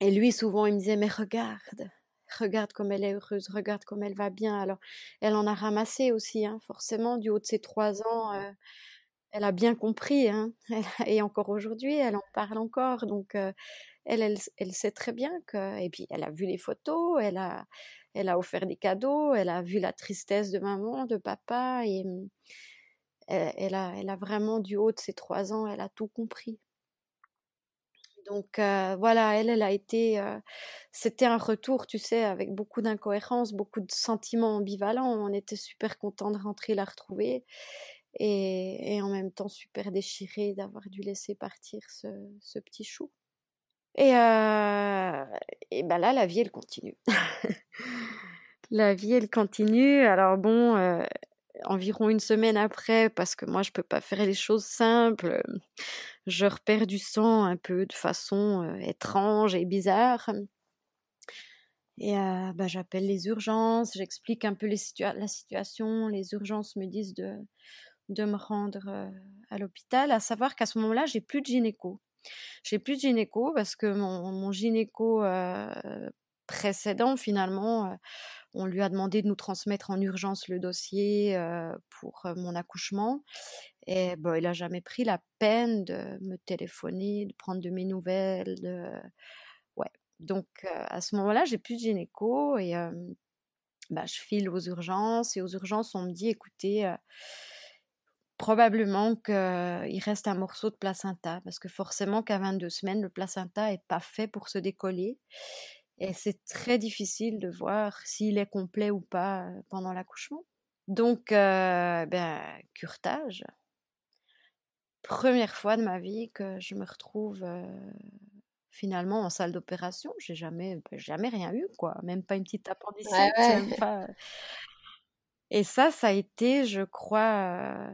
et lui, souvent, il me disait, mais regarde, regarde comme elle est heureuse, regarde comme elle va bien. Alors, elle en a ramassé aussi, hein, forcément, du haut de ses trois ans elle a bien compris, hein, et encore aujourd'hui, elle en parle encore. Donc, elle, elle, elle, sait très bien que. Et puis, elle a vu les photos, elle a, elle a offert des cadeaux, elle a vu la tristesse de maman, de papa, et mmh, elle, a, elle a vraiment, du haut de ses trois ans, elle a tout compris. Donc voilà, elle, elle a été, c'était un retour, tu sais, avec beaucoup d'incohérences, beaucoup de sentiments ambivalents. On était super content de rentrer la retrouver et, en même temps super déchiré d'avoir dû laisser partir ce, petit chou. Et, et ben là, la vie, elle continue. la vie, elle continue. Alors bon, environ une semaine après, parce que moi, je peux pas faire les choses simples, je repère du sang un peu de façon étrange et bizarre. Et bah, j'appelle les urgences, j'explique un peu la situation. Les urgences me disent de, de me rendre à l'hôpital, à savoir qu'à ce moment-là, j'ai plus de gynéco. J'ai plus de gynéco parce que mon, mon gynéco précédent, finalement, on lui a demandé de nous transmettre en urgence le dossier pour mon accouchement. Et bon, il n'a jamais pris la peine de me téléphoner, de prendre de mes nouvelles. Ouais. Donc, à ce moment-là, j'ai plus de gynéco et bah, je file aux urgences. Et aux urgences, on me dit écoutez, probablement qu'il reste un morceau de placenta, parce que forcément qu'à 22 semaines, le placenta n'est pas fait pour se décoller. Et c'est très difficile de voir s'il est complet ou pas pendant l'accouchement. Donc, ben, curtage. Première fois de ma vie que je me retrouve finalement en salle d'opération. J'ai jamais, ben, jamais rien eu, quoi. Même pas une petite appendicite. Et ça, ça a été, je crois,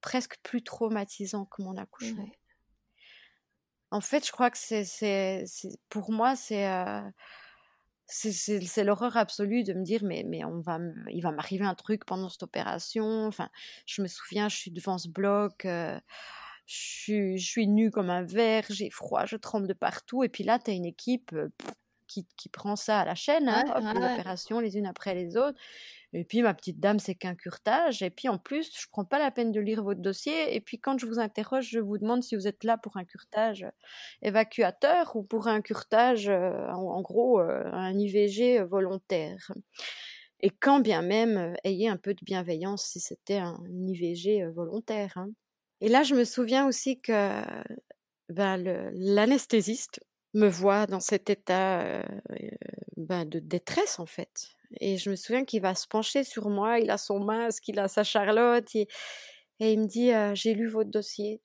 presque plus traumatisant que mon accouchement. En fait, je crois que c'est, pour moi, c'est, c'est, l'horreur absolue de me dire mais, mais on va, il va m'arriver un truc pendant cette opération. Enfin, je me souviens, je suis devant ce bloc, je, suis, je suis nue comme un verre, j'ai froid, je tremble de partout. Et puis là, tu as une équipe qui, qui, prend ça à la chaîne, hein, les opérations les unes après les autres. Et puis, ma petite dame, c'est qu'un curtage. Et puis, en plus, je prends pas la peine de lire votre dossier. Et puis, quand je vous interroge, je vous demande si vous êtes là pour un curtage évacuateur ou pour un curtage, euh, en, gros, euh, un IVG volontaire. Et quand bien même, euh, ayez un peu de bienveillance si c'était un IVG volontaire. Hein. Et là, je me souviens aussi que ben, l'anesthésiste me voit dans cet état ben, de détresse, en fait. Et je me souviens qu'il va se pencher sur moi, il a son masque, il a sa charlotte, et, il me dit J'ai lu votre dossier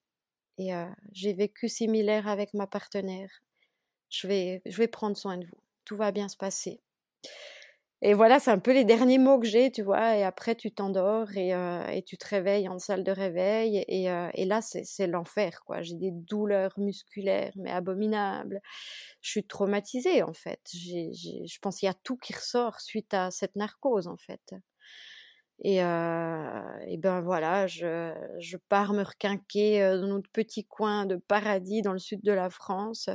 et j'ai vécu similaire avec ma partenaire. Je vais, je vais prendre soin de vous. Tout va bien se passer. Et voilà, c'est un peu les derniers mots que j'ai, tu vois. Et après, tu t'endors et, euh, tu te réveilles en salle de réveil. Et, euh, là, c'est l'enfer, quoi. J'ai des douleurs musculaires, mais abominables. Je suis traumatisée, en fait. je pense qu'il y a tout qui ressort suite à cette narcose, en fait. Et, euh, ben voilà, je, je, pars me requinquer dans notre petit coin de paradis dans le sud de la France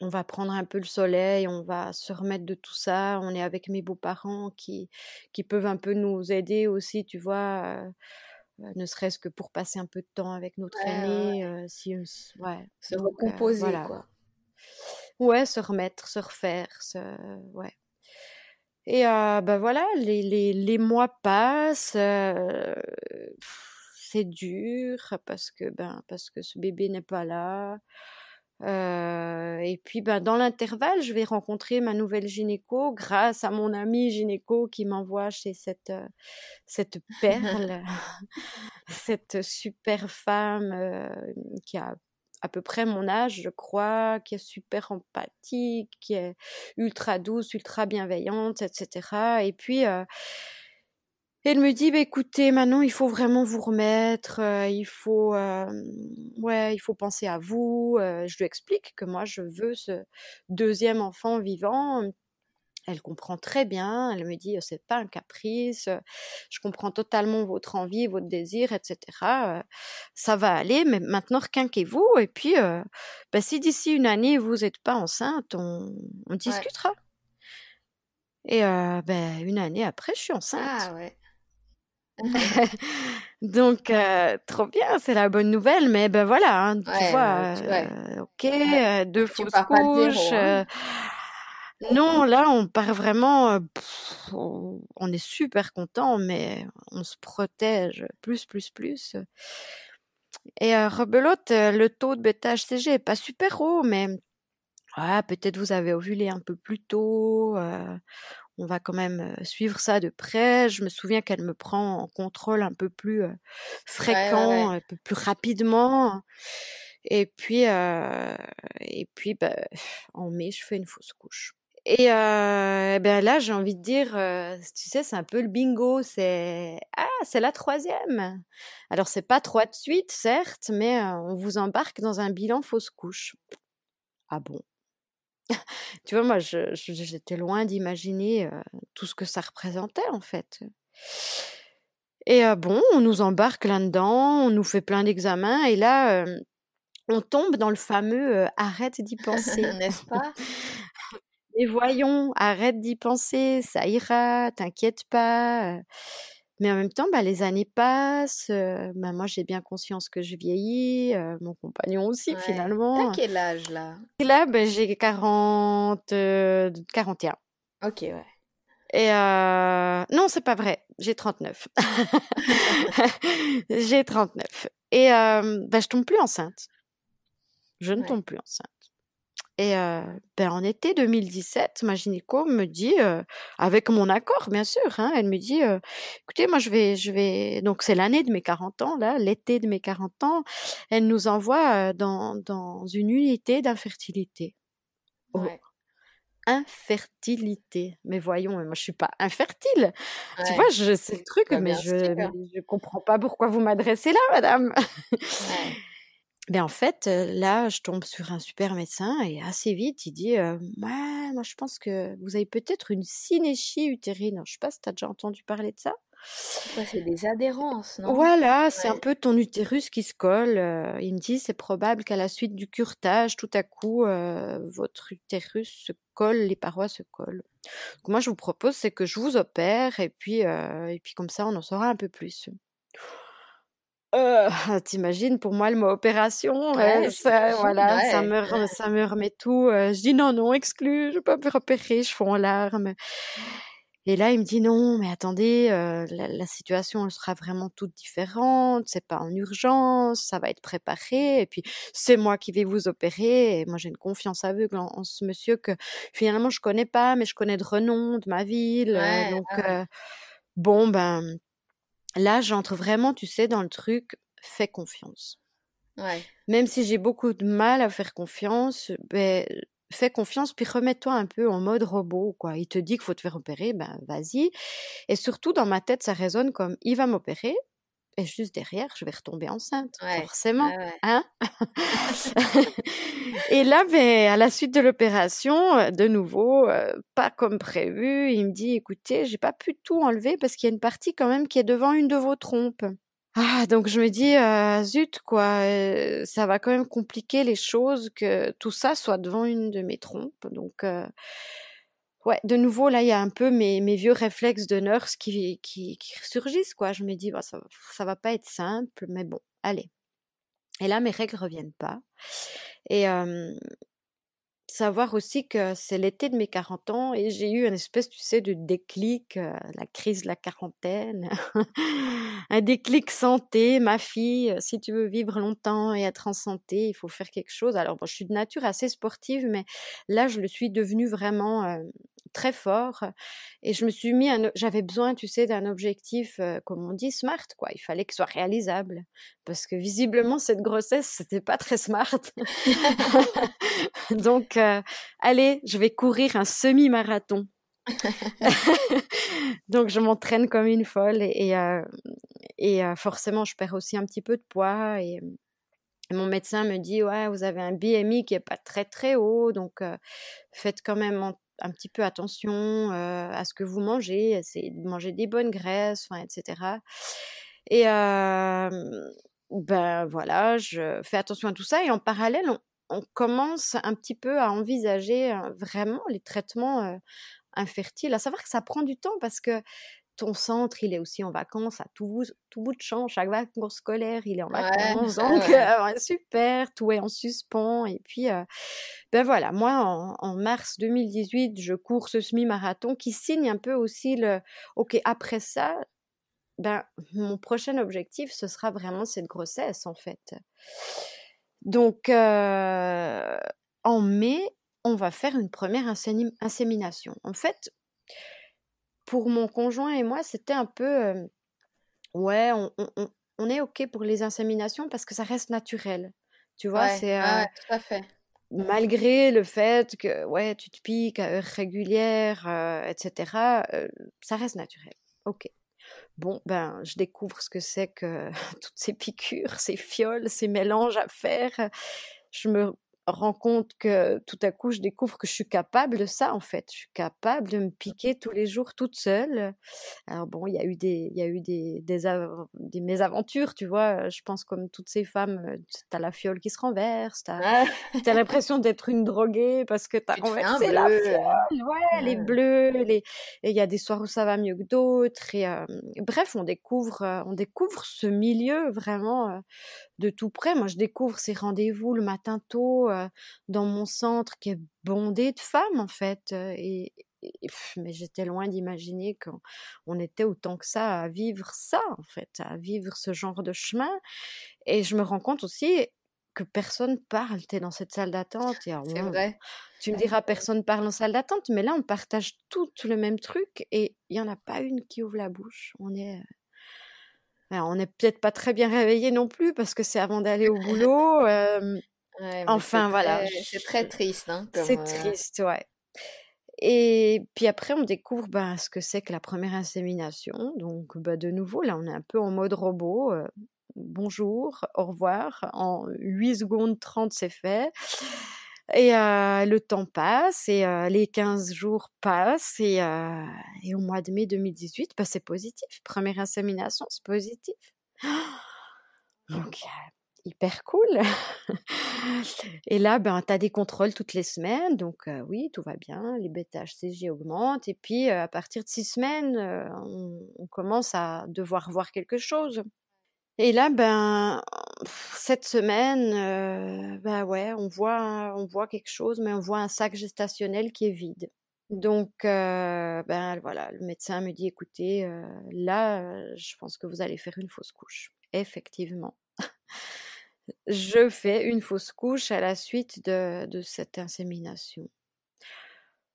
on va prendre un peu le soleil, on va se remettre de tout ça. On est avec mes beaux-parents qui, qui peuvent un peu nous aider aussi, tu vois, ne serait-ce que pour passer un peu de temps avec notre aîné. si, ouais. Se recomposer, quoi. Ouais, se remettre, se refaire, ouais. Et ben voilà, les, les, les mois passent. c'est dur parce que ben parce que ce bébé n'est pas là et puis, ben, dans l'intervalle, je vais rencontrer ma nouvelle gynéco grâce à mon ami gynéco qui m'envoie chez cette, cette perle, cette super femme qui a à peu près mon âge, je crois, qui est super empathique, qui est ultra douce, ultra bienveillante, etc. Et puis, elle me dit, bah, écoutez, maintenant, il faut vraiment vous remettre, euh, il faut, euh, ouais, il faut penser à vous. Euh, je lui explique que moi, je veux ce deuxième enfant vivant. Elle comprend très bien. Elle me dit, c'est pas un caprice. Je comprends totalement votre envie, votre désir, etc. ça va aller, mais maintenant, requinquez-vous. Et puis, bah, si d'ici une année, vous n'êtes pas enceinte, on, discutera. Et ben, une année après, je suis enceinte. Ah ouais. Donc, euh, trop bien, c'est la bonne nouvelle, mais ben voilà, hein, tu vois, euh, ok, euh, deux fausses couches. Hein. non, là, on part vraiment, on est super content, mais on se protège plus, plus, plus. Et rebelote, le taux de bêta-HCG est pas super haut, mais ah, peut-être vous avez ovulé un peu plus tôt. On va quand même suivre ça de près. Je me souviens qu'elle me prend en contrôle un peu plus fréquent, un peu plus rapidement. Et puis, et puis bah, en mai, je fais une fausse couche. Et ben là, j'ai envie de dire, tu sais, c'est un peu le bingo. C'est ah, c'est la troisième. Alors c'est pas trois de suite, certes, mais on vous embarque dans un bilan fausse couche. Ah bon? Tu vois, moi, j'étais loin d'imaginer tout ce que ça représentait en fait. Et bon, on nous embarque là-dedans, on nous fait plein d'examens, et là, on tombe dans le fameux arrête d'y penser, n'est-ce pas? Et voyons, arrête d'y penser, ça ira, t'inquiète pas. Mais en même temps, bah, les années passent. bah, moi, j'ai bien conscience que je vieillis. mon compagnon aussi, finalement. T'as quel âge là? Et là, bah, j'ai 40, 41. Ok, ouais. Et non, c'est pas vrai. J'ai 39. j'ai 39. Et bah, je tombe plus enceinte. Je ne tombe plus enceinte. Et ben, en été 2017, ma gynéco me dit, avec mon accord bien sûr, hein, elle me dit, écoutez, moi je vais, je vais, donc c'est l'année de mes 40 ans, là, l'été de mes 40 ans, elle nous envoie dans, dans une unité d'infertilité. Oh, infertilité. Mais voyons, moi je suis pas infertile. Tu vois, je c'est le truc, mais je, ne comprends pas pourquoi vous m'adressez là, madame. Ben en fait, là, je tombe sur un super médecin et assez vite, il dit ouais, moi, je pense que vous avez peut-être une synéchie utérine. Je sais pas si tu as déjà entendu parler de ça. c'est des adhérences, non? Voilà, c'est un peu ton utérus qui se colle. il me dit c'est probable qu'à la suite du curtage, tout à coup, votre utérus se colle, les parois se collent. Donc moi, je vous propose, c'est que je vous opère et puis, et puis comme ça, on en saura un peu plus. Euh, t'imagines, pour moi, le mot opération, ça, voilà, ça, me, ça me remet tout. je dis non, non, exclu, je peux pas me repérer, je fonds en larmes. Et là, il me dit non, mais attendez, la, situation elle sera vraiment toute différente, c'est pas en urgence, ça va être préparé, et puis c'est moi qui vais vous opérer. Et moi, j'ai une confiance aveugle en, ce monsieur que finalement je connais pas, mais je connais de renom de ma ville. donc, bon, ben, là, j'entre vraiment, tu sais, dans le truc, fais confiance. Ouais. Même si j'ai beaucoup de mal à faire confiance, ben, fais confiance, puis remets-toi un peu en mode robot, quoi. Il te dit qu'il faut te faire opérer, ben vas-y. Et surtout, dans ma tête, ça résonne comme il va m'opérer, et juste derrière, je vais retomber enceinte, forcément. Hein? Et là, ben, à la suite de l'opération, euh, de nouveau, euh, pas comme prévu, il me dit, écoutez, j'ai pas pu tout enlever parce qu'il y a une partie quand même qui est devant une de vos trompes. Ah, donc je me dis, euh, zut, quoi, ça va quand même compliquer les choses que tout ça soit devant une de mes trompes. Donc, ouais, de nouveau, là, il y a un peu mes, vieux réflexes de nurse qui, qui, surgissent, quoi. Je me dis, bah, ça, ça va pas être simple, mais bon, allez. Et là, mes règles reviennent pas. Et savoir aussi que c'est l'été de mes 40 ans et j'ai eu une espèce, tu sais, de déclic, la crise de la quarantaine, un déclic santé, ma fille, si tu veux vivre longtemps et être en santé, il faut faire quelque chose. Alors, bon, je suis de nature assez sportive, mais là, je le suis devenue vraiment très fort et je me suis mis, j'avais besoin, tu sais, d'un objectif, comme on dit, smart, quoi. Il fallait que ce soit réalisable parce que visiblement, cette grossesse, c'était pas très smart. Donc, allez, je vais courir un semi-marathon. Donc, je m'entraîne comme une folle et, et, forcément, je perds aussi un petit peu de poids. Et, mon médecin me dit Ouais, vous avez un BMI qui est pas très très haut, donc faites quand même un, petit peu attention à ce que vous mangez, essayez de manger des bonnes graisses, etc. Et ben voilà, je fais attention à tout ça et en parallèle, on commence un petit peu à envisager vraiment les traitements infertiles, à savoir que ça prend du temps parce que ton centre, il est aussi en vacances à tout, tout bout de champ, chaque vacances scolaire, il est en vacances, donc super, tout est en suspens. Et puis, ben voilà, moi, en, en, mars 2018, je cours ce semi-marathon qui signe un peu aussi le, ok, après ça, ben, mon prochain objectif, ce sera vraiment cette grossesse, en fait. Donc, euh, en mai, on va faire une première insémination. En fait, pour mon conjoint et moi, c'était un peu, euh, ouais, on, est OK pour les inséminations parce que ça reste naturel. Tu vois, c'est... Euh, tout à fait malgré le fait que ouais tu te piques à heure régulière etc ça reste naturel ok Bon, ben, je découvre ce que c'est que toutes ces piqûres, ces fioles, ces mélanges à faire. Je me rends compte que tout à coup, je découvre que je suis capable de ça, en fait. Je suis capable de me piquer tous les jours toute seule. Alors bon, il y a eu des, il y a eu des, des, des, mésaventures, tu vois. Je pense comme toutes ces femmes, t'as la fiole qui se renverse, t'as ah. as, l'impression d'être une droguée parce que t'as renversé la fiole. Ouais, les bleus, les... et il y a des soirs où ça va mieux que d'autres. Et euh, bref, on découvre, euh, on découvre ce milieu vraiment de tout près. Moi, je découvre ces rendez-vous le matin tôt dans mon centre qui est bondé de femmes, en fait. Et, mais j'étais loin d'imaginer qu'on était autant que ça à vivre ça, en fait, à vivre ce genre de chemin. Et je me rends compte aussi que personne parle. Tu es dans cette salle d'attente. C'est vrai. Tu me diras, personne parle en salle d'attente, mais là, on partage tout le même truc et il n'y en a pas une qui ouvre la bouche. On est on n'est peut-être pas très bien réveillé non plus parce que c'est avant d'aller au boulot. enfin, voilà. C'est très triste. Hein, c'est triste, ouais. Et puis après, on découvre ben, ce que c'est que la première insémination. Donc, bah, de nouveau, là, on est un peu en mode robot. bonjour, au revoir. En 8 secondes 30, c'est fait. Et le temps passe et les 15 jours passent et, et, au mois de mai 2018, bah, c'est positif. Première insémination, c'est positif. Donc, hyper cool. et là, ben, tu as des contrôles toutes les semaines. Donc, oui, tout va bien. Les bêta-HCG augmentent. Et puis, à partir de six semaines, on, commence à devoir voir quelque chose. Et là, ben, cette semaine, ben ouais, on voit, on voit quelque chose, mais on voit un sac gestationnel qui est vide. Donc, euh, ben voilà, le médecin me dit, écoutez, euh, là, je pense que vous allez faire une fausse couche. Effectivement. je fais une fausse couche à la suite de cette insémination.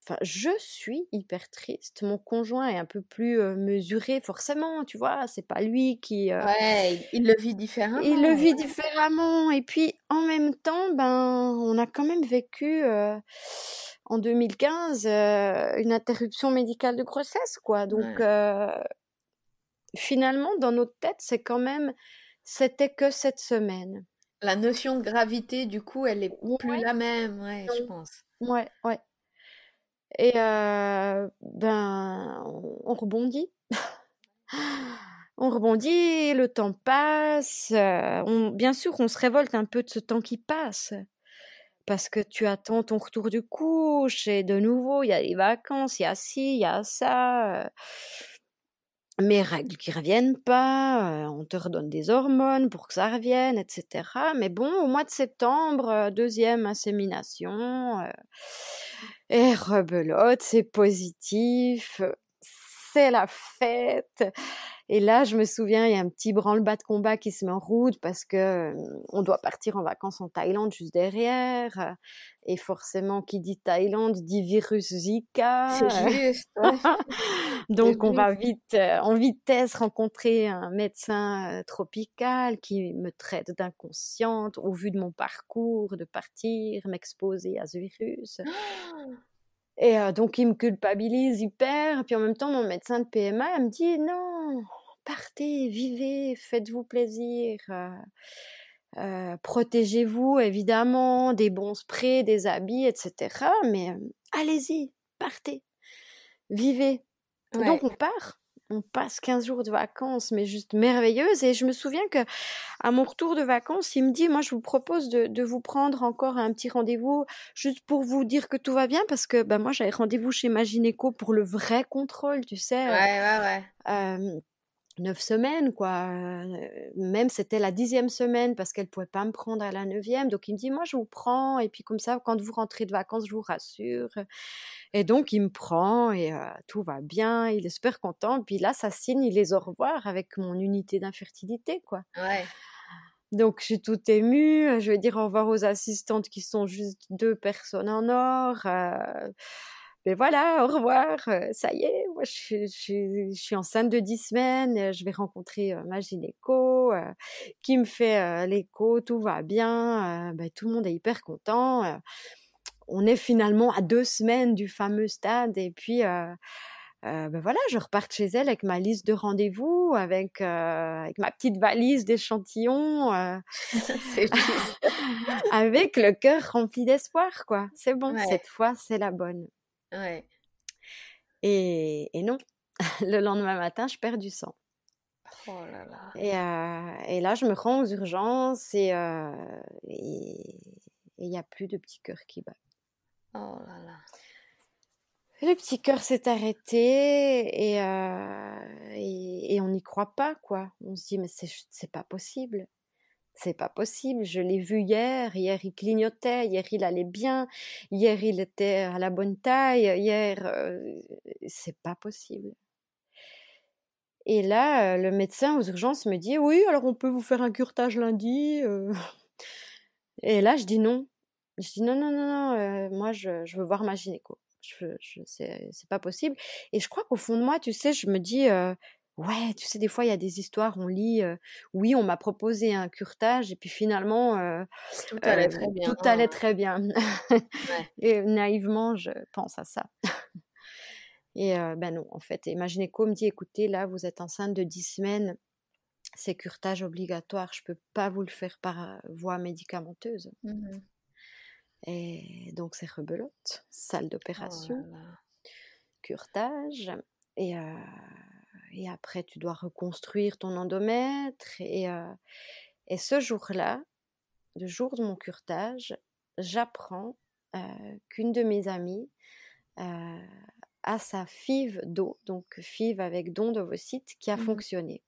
Enfin, je suis hyper triste. Mon conjoint est un peu plus mesuré, forcément, tu vois. C'est pas lui qui. Ouais, il le vit différemment. Il le vit différemment. Et puis, en même temps, ben, on a quand même vécu en 2015 une interruption médicale de grossesse, quoi. Donc, finalement, dans notre tête, c'est quand même, c'était que cette semaine. La notion de gravité, du coup, elle est plus la même, ouais, je pense. Ouais, ouais. Et ben, on rebondit. on rebondit, le temps passe. bien sûr, on se révolte un peu de ce temps qui passe. Parce que tu attends ton retour de couche et de nouveau, il y a les vacances, il y a ci, il y a ça. Mes règles qui reviennent pas, on te redonne des hormones pour que ça revienne, etc. Mais bon, au mois de septembre, deuxième insémination et rebelote, c'est positif, c'est la fête. Et là, je me souviens, il y a un petit branle-bas de combat qui se met en route parce que on doit partir en vacances en Thaïlande juste derrière. Et forcément, qui dit Thaïlande dit virus Zika. C'est juste. Donc, on va vite, en vitesse, rencontrer un médecin tropical qui me traite d'inconsciente au vu de mon parcours, de partir, m'exposer à ce virus. Et donc, il me culpabilise hyper. Puis en même temps, mon médecin de PMA, elle me dit non, partez, vivez, faites-vous plaisir. Euh, protégez-vous évidemment, des bons sprays, des habits, etc. Mais allez-y, partez, vivez. Donc on part, on passe 15 jours de vacances, mais juste merveilleuses. Et je me souviens que à mon retour de vacances, il me dit, moi je vous propose de, vous prendre encore un petit rendez-vous juste pour vous dire que tout va bien, parce que bah, moi j'avais rendez-vous chez ma gynéco pour le vrai contrôle, tu sais. Ouais, ouais, ouais. Neuf semaines, quoi. Même c'était la dixième semaine parce qu'elle pouvait pas me prendre à la neuvième. Donc il me dit, moi je vous prends et puis comme ça, quand vous rentrez de vacances, je vous rassure. Et donc il me prend et tout va bien. Il est super content. Puis là, ça signe les au revoir avec mon unité d'infertilité, quoi. Ouais. Donc je suis toute émue. Je vais dire au revoir aux assistantes qui sont juste deux personnes en or mais voilà, au revoir, ça y est, je, je, je suis enceinte de 10 semaines, je vais rencontrer ma gynéco qui me fait l'écho, tout va bien, ben, tout le monde est hyper content. on est finalement à deux semaines du fameux stade et puis ben voilà, je repars chez elle avec ma liste de rendez-vous, avec, avec ma petite valise d'échantillons, avec le cœur rempli d'espoir, quoi. C'est bon, cette fois, c'est la bonne. Ouais. Et, et non, le lendemain matin, je perds du sang. Oh là là. Et, euh, et là, je me rends aux urgences et euh, il n'y a plus de petit cœur qui bat. Oh là là. Le petit cœur s'est arrêté et, euh, et, et, on n'y croit pas, quoi. On se dit, mais c'est pas possible c'est pas possible. Je l'ai vu hier. Hier, il clignotait. Hier, il allait bien. Hier, il était à la bonne taille. Hier, c'est pas possible. Et là, le médecin aux urgences me dit Oui, alors on peut vous faire un curtage lundi. Et là, je dis non. Je dis non, non, non, non. moi, je, veux voir ma gynéco. C'est pas possible. Et je crois qu'au fond de moi, tu sais, je me dis Ouais, tu sais, des fois, il y a des histoires, on lit, oui, on m'a proposé un curtage, et puis finalement, tout allait très bien. Tout allait très bien. Et naïvement, je pense à ça. et ben non, en fait, et ma gynéco me dit, écoutez, là, vous êtes enceinte de 10 semaines, c'est curtage obligatoire, je peux pas vous le faire par voie médicamenteuse. Mmh et donc, c'est rebelote, salle Oh d'opération, curtage, et et après tu dois reconstruire ton endomètre et, euh, et ce jour-là, le jour de mon curtage, j'apprends euh, qu'une de mes amies euh, a sa FIV d'eau, donc FIV avec don d'ovocytes, qui a Mhm. fonctionné.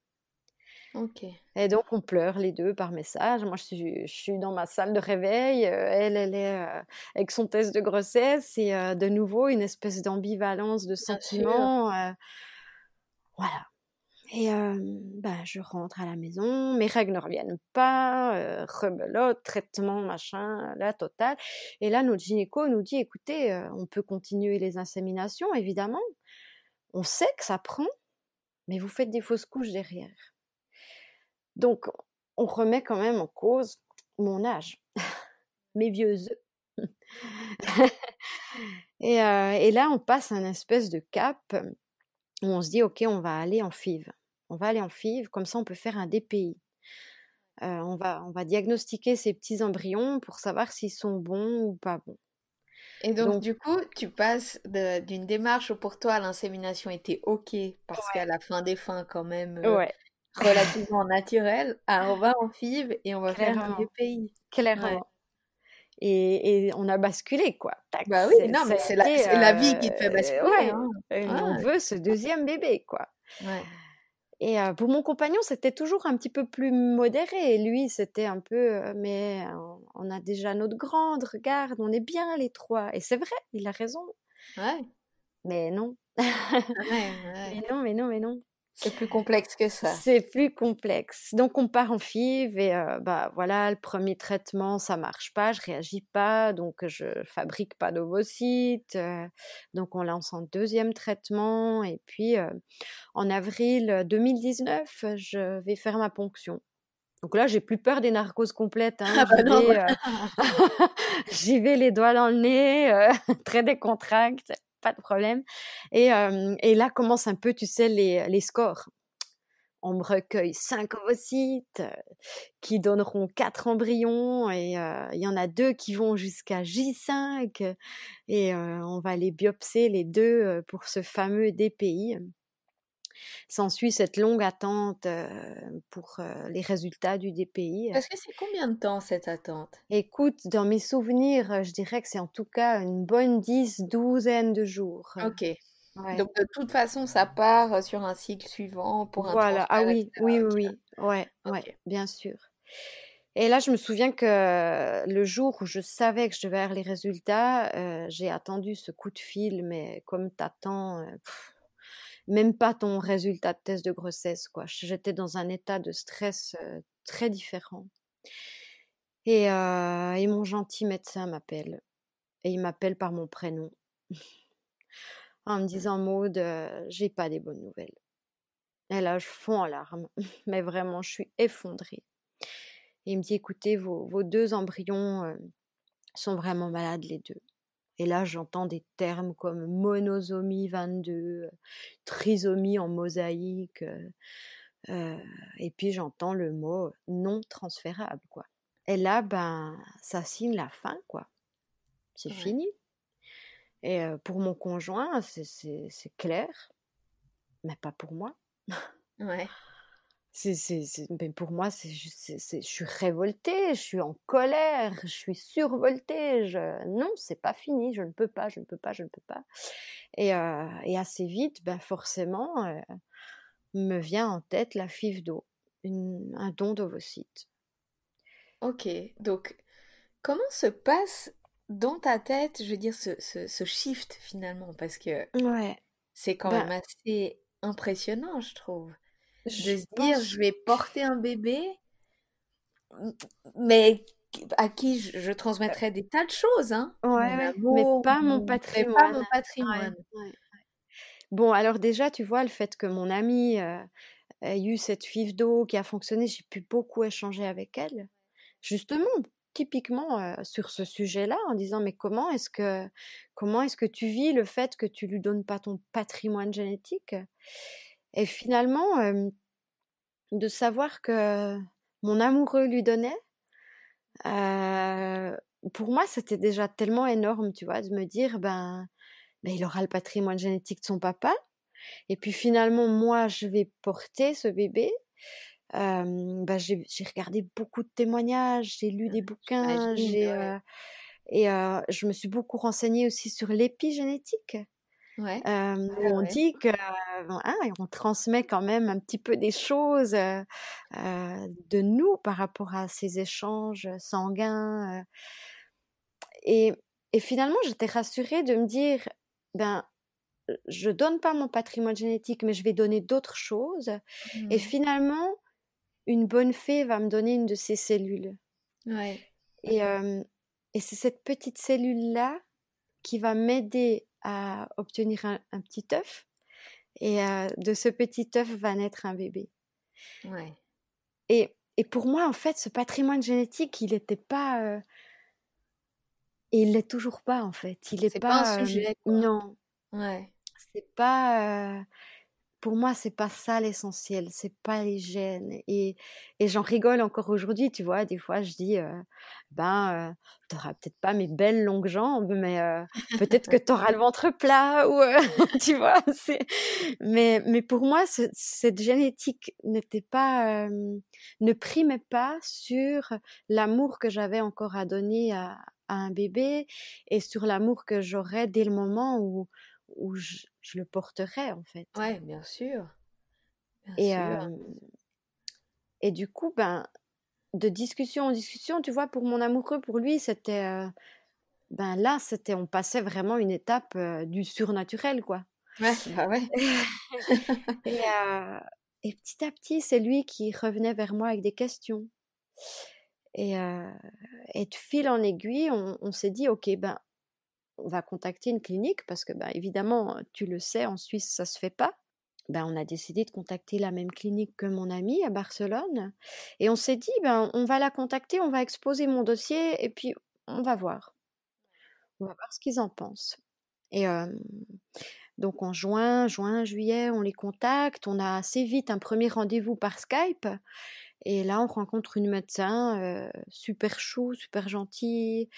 Ok. Et donc on pleure les deux par message. Moi je suis, je suis dans ma salle de réveil, euh, elle elle est euh, avec son test de grossesse et euh, de nouveau une espèce d'ambivalence de sentiments. Voilà. Et ben, je rentre à la maison, mes règles ne reviennent pas, euh, traitement, machin, la totale. Et là, notre gynéco nous dit, écoutez, on peut continuer les inséminations, évidemment. On sait que ça prend, mais vous faites des fausses couches derrière. Donc, on remet quand même en cause mon âge, mes vieux œufs. et, et là, on passe un espèce de cap où on se dit, OK, on va aller en FIV. On va aller en FIV, comme ça on peut faire un DPI. Euh, on, va, on va diagnostiquer ces petits embryons pour savoir s'ils sont bons ou pas bons. Et donc, Donc, du coup, tu passes d'une démarche où pour toi l'insémination était OK, parce qu'à la fin des fins, quand même, euh, ouais, relativement naturelle, à on va en FIV et on va faire un clairement, DPI. Ouais. Et, et on a basculé, quoi. Tac, Bah oui, non, mais c'est la, vie qui te fait euh, basculer, ouais, hein. on Ouais, veut ce deuxième bébé, quoi. ouais. Et euh, pour mon compagnon, c'était toujours un petit peu plus modéré. Et lui, c'était un peu, euh, mais on, on a déjà notre grande, regarde, on est bien les trois. Et c'est vrai, il a raison. Ouais, Mais non. ouais. Mais non, mais non, mais non. C'est plus complexe que ça. C'est plus complexe. Donc on part en FIV et euh, bah voilà, le premier traitement ça marche pas, je réagis pas, donc je fabrique pas d'ovocytes. euh, donc on lance un deuxième traitement et puis euh, en avril 2019 je vais faire ma ponction. Donc là j'ai plus peur des narcoses complètes. Hein. Ah bah J'y vais, vais les doigts dans le nez, très décontracte, pas de problème. Et, et là commencent un peu, tu sais, les, scores. On me recueille cinq ovocytes euh, qui donneront quatre embryons et euh, il y en a deux qui vont jusqu'à J5 et euh, on va les biopser les deux pour ce fameux DPI. S'ensuit cette longue attente euh, pour euh, les résultats du DPI. Parce que c'est combien de temps cette attente? Écoute, dans mes souvenirs, je dirais que c'est en tout cas une bonne dix, douzaine de jours. Ok, Donc de toute façon, ça part sur un cycle suivant pour un Voilà. Ah oui, etc. oui, oui, oui. Ouais, ouais, bien sûr. Et là, je me souviens que le jour où je savais que je devais avoir les résultats, euh, j'ai attendu ce coup de fil, mais comme t'attends, euh, même pas ton résultat de test de grossesse, quoi. J'étais dans un état de stress très différent. Et, euh, et mon gentil médecin m'appelle. Et il m'appelle par mon prénom. en me disant, Maud, euh, j'ai pas des bonnes nouvelles. Et là, je fonds en larmes. Mais vraiment, je suis effondrée. Et il me dit, écoutez, vos, vos deux embryons euh, sont vraiment malades, les deux. Et là, j'entends des termes comme monosomie 22, euh, trisomie en mosaïque. euh, euh, et puis, j'entends le mot non transférable, quoi. Et là, ben, ça signe la fin, quoi. C'est Ouais. fini. Et pour mon conjoint, c'est clair, mais pas pour moi. Ouais. C'est, c'est, c'est- mais pour moi, c'est je suis révoltée, je suis en colère, je suis survoltée. Je, non, c'est pas fini, je ne peux pas, je ne peux pas, je ne peux pas. Et, euh, et assez vite, ben forcément, euh, me vient en tête la FIV d'eau, une- un don d'ovocytes. Ok. Donc, comment se passe dans ta tête, je veux dire, ce, ce, ce shift finalement? Parce que Ouais, c'est quand ben, même assez impressionnant, je trouve. De je se dire, je vais porter un bébé, mais à qui je, je transmettrai des tas de choses, hein? ouais, mais pas mon mon- mais pas patrimoine. mon Ouais, patrimoine. ouais. Bon, alors déjà, tu vois, le fait que mon amie euh, ait eu cette FIV d'eau qui a fonctionné, j'ai pu beaucoup échanger avec elle. Justement, typiquement euh, sur ce sujet-là, en disant, mais comment est-ce que, comment est-ce que tu vis le fait que tu lui donnes pas ton patrimoine génétique? Et finalement, euh, de savoir que mon amoureux lui donnait, euh, pour moi, c'était déjà tellement énorme, tu vois, de me dire, ben, ben, il aura le patrimoine génétique de son papa. Et puis finalement, moi, je vais porter ce bébé. Euh, ben, j'ai regardé beaucoup de témoignages, j'ai lu des bouquins, j'ai et je me suis beaucoup renseignée aussi sur l'épigénétique, Ouais. euh, Ah on ouais. dit que euh, hein, on transmet quand même un petit peu des choses euh, de nous par rapport à ces échanges sanguins. euh. et, et finalement, j'étais rassurée de me dire, ben, je donne pas mon patrimoine génétique, mais je vais donner d'autres choses. Et Mhm. finalement, une bonne fée va me donner une de ces cellules. Et, et c'est cette petite cellule-là qui va m'aider à obtenir un, un petit œuf. Et euh, de ce petit œuf va naître un bébé. Ouais. Et, et pour moi, en fait, ce patrimoine génétique, il n'était pas... euh, et il l'est toujours pas, en fait. Il n'est pas un euh, sujet, non, Ouais. c'est pas... pour moi, c'est pas ça l'essentiel, c'est pas les gènes. Et, et j'en rigole encore aujourd'hui, tu vois. Des fois, je dis, euh, ben, euh, t'auras peut-être pas mes belles longues jambes, mais euh, peut-être que t'auras le ventre plat, ou tu vois. Mais, mais pour moi, ce- cette génétique n'était pas, ne primait pas sur l'amour que j'avais encore à donner à, à un bébé et sur l'amour que j'aurais dès le moment où, où je, je le porterais, en fait. Ouais, bien sûr. Bien Et, sûr. euh, et du coup, ben, de discussion en discussion, tu vois, pour mon amoureux, pour lui, c'était, euh, ben là, c'était, on passait vraiment une étape euh, du surnaturel, quoi. Ouais, bah ouais. Et, et petit à petit, c'est lui qui revenait vers moi avec des questions. Et, et de fil en aiguille, on, on s'est dit, ok, ben, on va contacter une clinique parce que, ben, évidemment, tu le sais, en Suisse, ça se fait pas. Ben, on a décidé de contacter la même clinique que mon ami à Barcelone. Et on s'est dit, ben, on va la contacter, on va exposer mon dossier et puis on va voir. On va voir ce qu'ils en pensent. Et donc en juin, juin, juillet, on les contacte. On a assez vite un premier rendez-vous par Skype. Et là, on rencontre une médecin euh, super chou, super gentille,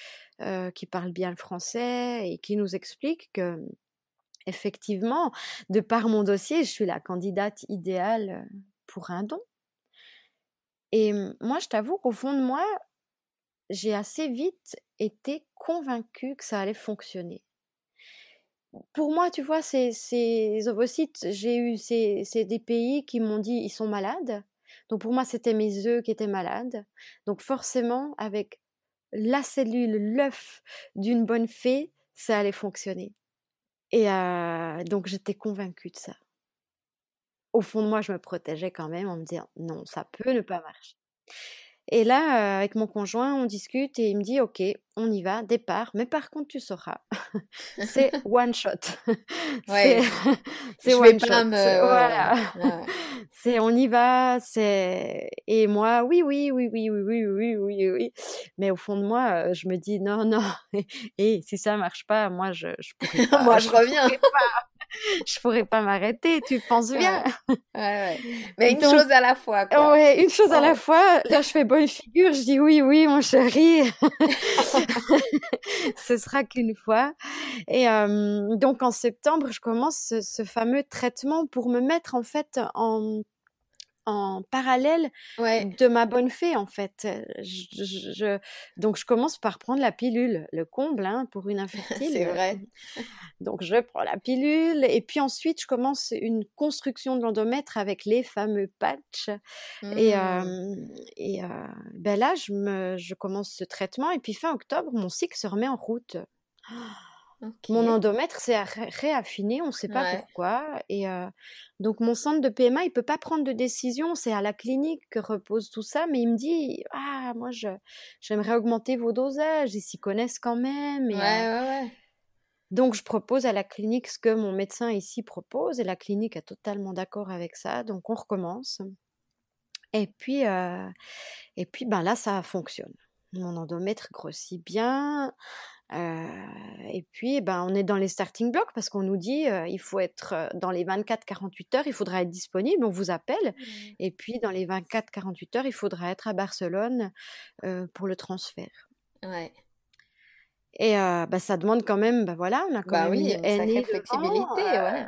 euh, qui parle bien le français et qui nous explique que, effectivement, de par mon dossier, je suis la candidate idéale pour un don. Et moi, je t'avoue qu'au fond de moi, j'ai assez vite été convaincue que ça allait fonctionner. pour moi, tu vois, ces, ces ovocytes, j'ai eu, c'est des pays qui m'ont dit ils sont malades. Donc pour moi, c'était mes œufs qui étaient malades. Donc forcément, avec la cellule, l'œuf d'une bonne fée, ça allait fonctionner. Et donc j'étais convaincue de ça. Au fond de moi, je me protégeais quand même en me disant non, ça peut ne pas marcher. Et là, avec mon conjoint, on discute et il me dit OK, on y va, départ. Mais par contre, tu sauras, c'est one shot. Ouais. c'est one shot. Voilà. C'est on y va. C'est et moi, oui, oui, oui, oui, oui, oui, oui, oui, oui. Mais au fond de moi, je me dis non, non. Et si ça marche pas, moi, je, je pourrais pas. moi, je reviens je pourrais pas m'arrêter, tu penses bien. Ouais, ouais, Mais une chose à la fois. Quoi. Ouais, une chose à la fois. Là, je fais bonne figure, je dis oui, oui, mon chéri. Ce sera qu'une fois. Et euh, donc en septembre, je commence ce, ce fameux traitement pour me mettre en fait en en parallèle de ma bonne fée en fait. Je, donc je commence par prendre la pilule, le comble hein, pour une infertile. C'est vrai. Donc je prends la pilule et puis ensuite je commence une construction de l'endomètre avec les fameux patchs. Et, mmh. et ben là je, me, je commence ce traitement et puis fin octobre mon cycle se remet en route. Mon endomètre s'est réaffiné, on ne sait pas pourquoi. Et euh, donc mon centre de PMA, il peut pas prendre de décision. C'est à la clinique que repose tout ça, mais il me dit ah moi je j'aimerais augmenter vos dosages. Ils s'y connaissent quand même. Et, euh, Donc je propose à la clinique ce que mon médecin ici propose et la clinique est totalement d'accord avec ça. Donc on recommence. Et puis euh, et puis ben là ça fonctionne. Mon endomètre grossit bien et puis, ben, on est dans les starting blocks parce qu'on nous dit il faut être dans les 24-48 heures, il faudra être disponible, on vous appelle. Mmh. Et puis, dans les 24-48 heures, il faudra être à Barcelone pour le transfert. Ouais. Et ben, ça demande quand même, ben voilà, on a quand bah même oui, une flexibilité. ouais.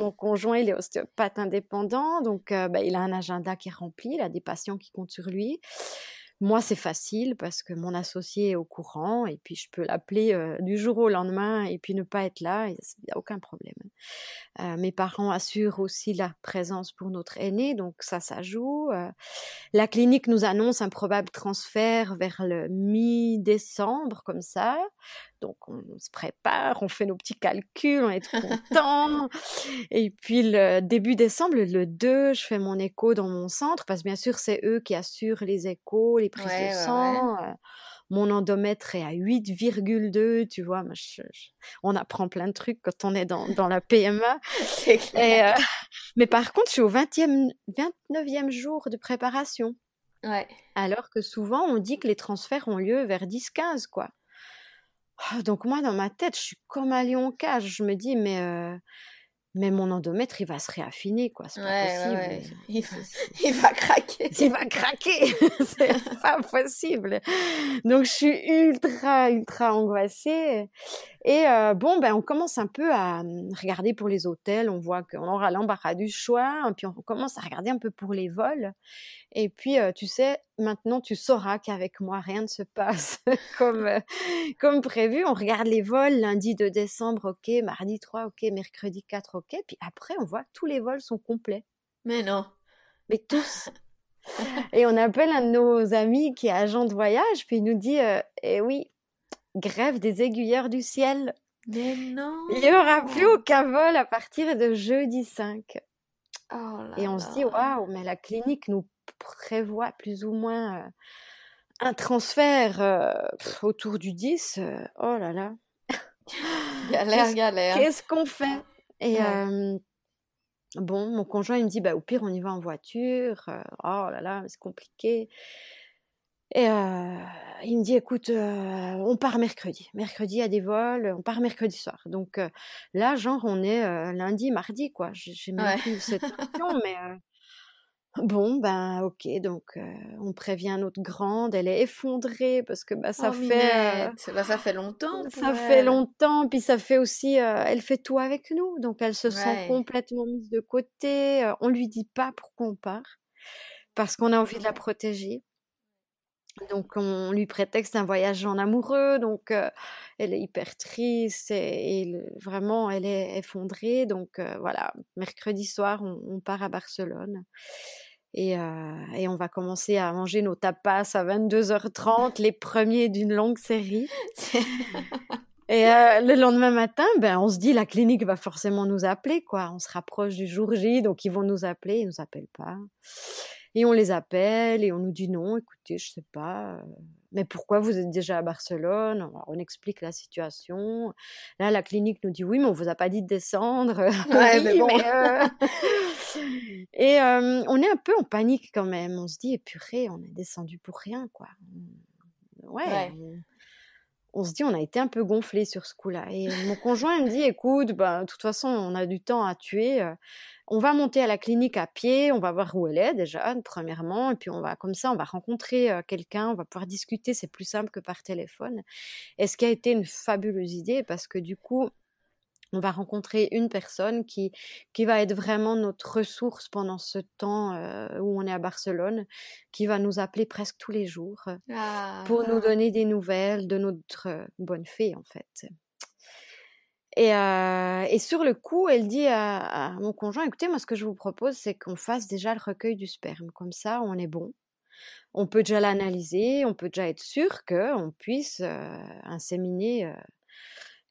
Mon conjoint, il est ostéopathe indépendant, donc ben, il a un agenda qui est rempli, il a des patients qui comptent sur lui. Moi, c'est facile parce que mon associé est au courant et puis je peux l'appeler du jour au lendemain et puis ne pas être là, il n'y a aucun problème. mes parents assurent aussi la présence pour notre aîné, donc ça, ça joue. la clinique nous annonce un probable transfert vers le mi-décembre, comme ça. Donc on, se prépare, on fait nos petits calculs, on est content. et puis le début décembre, le 2, je fais mon écho dans mon centre parce que bien sûr c'est eux qui assurent les échos, les prises de sang. Euh, mon endomètre est à 8,2, tu vois. on apprend plein de trucs quand on est dans, dans la PMA. Euh, mais par contre, je suis au 20e, 29e jour de préparation. Ouais. Alors que souvent, on dit que les transferts ont lieu vers 10-15, quoi. Ah, donc moi, dans ma tête, je suis comme un lion cage. Je me dis, mais, mais mon endomètre, il va se réaffiner, quoi. C'est pas possible. Il, va, il, va, craquer. Il va craquer. c'est pas possible. Donc je suis ultra, ultra angoissée. Et euh, bon, ben, on commence un peu à hum, regarder pour les hôtels. On voit qu'on aura l'embarras du choix. Et puis, on commence à regarder un peu pour les vols. Et puis, euh, tu sais, maintenant, tu sauras qu'avec moi, rien ne se passe comme, euh, comme prévu. On regarde les vols lundi 2 décembre, OK. Mardi 3, OK. Mercredi 4, OK. Puis après, on voit que tous les vols sont complets. Mais non. Mais tous. et on appelle un de nos amis qui est agent de voyage. Puis il nous dit, eh oui, grève des aiguilleurs du ciel. Mais non Il n'y aura plus aucun vol à partir de jeudi 5. Oh et on se dit, waouh, mais la clinique nous prévoit plus ou moins euh, un transfert euh, autour du 10. Euh, oh là là. galère, galère. Qu'est-ce qu'on fait? Et bon, mon conjoint, il me dit, bah, au pire, on y va en voiture. oh là là, c'est compliqué. Et euh, il me dit, écoute, euh, on part mercredi. Mercredi, il y a des vols, on part mercredi soir. Donc euh, là, genre, on est lundi, mardi, quoi. J'ai même plus cette question, mais bon, ben ok. Donc on prévient notre grande, elle est effondrée parce que bah, ça oh, fait... Bah, ça fait longtemps. Ça fait longtemps, puis ça fait aussi... elle fait tout avec nous, donc elle se sent complètement mise de côté. on lui dit pas pourquoi on part, parce qu'on a envie de la protéger. Donc on lui prétexte un voyage en amoureux, donc elle est hyper triste et, vraiment elle est effondrée. Donc voilà, mercredi soir on, part à Barcelone et, et, on va commencer à manger nos tapas à 22h30, les premiers d'une longue série. et le lendemain matin, ben on se dit la clinique va forcément nous appeler quoi. On se rapproche du jour J, donc ils vont nous appeler, ils nous appellent pas. Et on les appelle et on nous dit non, écoutez, je sais pas, mais pourquoi vous êtes déjà à Barcelone? On explique la situation. Là, la clinique nous dit oui, mais on vous a pas dit de descendre. Ouais, mais bon. Et on est un peu en panique quand même. On se dit, purée, on est descendu pour rien, quoi. Ouais. On... se dit, on a été un peu gonflé sur ce coup-là. Et mon conjoint me dit, écoute, bah, de toute façon, on a du temps à tuer on va monter à la clinique à pied, on va voir où elle est déjà, premièrement, et puis on va comme ça, on va rencontrer quelqu'un, on va pouvoir discuter, c'est plus simple que par téléphone. Et ce qui a été une fabuleuse idée, parce que du coup, on va rencontrer une personne qui, qui va être vraiment notre ressource pendant ce temps où on est à Barcelone, qui va nous appeler presque tous les jours pour nous ah. donner des nouvelles de notre bonne fée, en fait. Et, sur le coup, elle dit à, mon conjoint, écoutez, moi ce que je vous propose, c'est qu'on fasse déjà le recueil du sperme. Comme ça, on est bon. On peut déjà l'analyser, on peut déjà être sûr qu'on puisse inséminer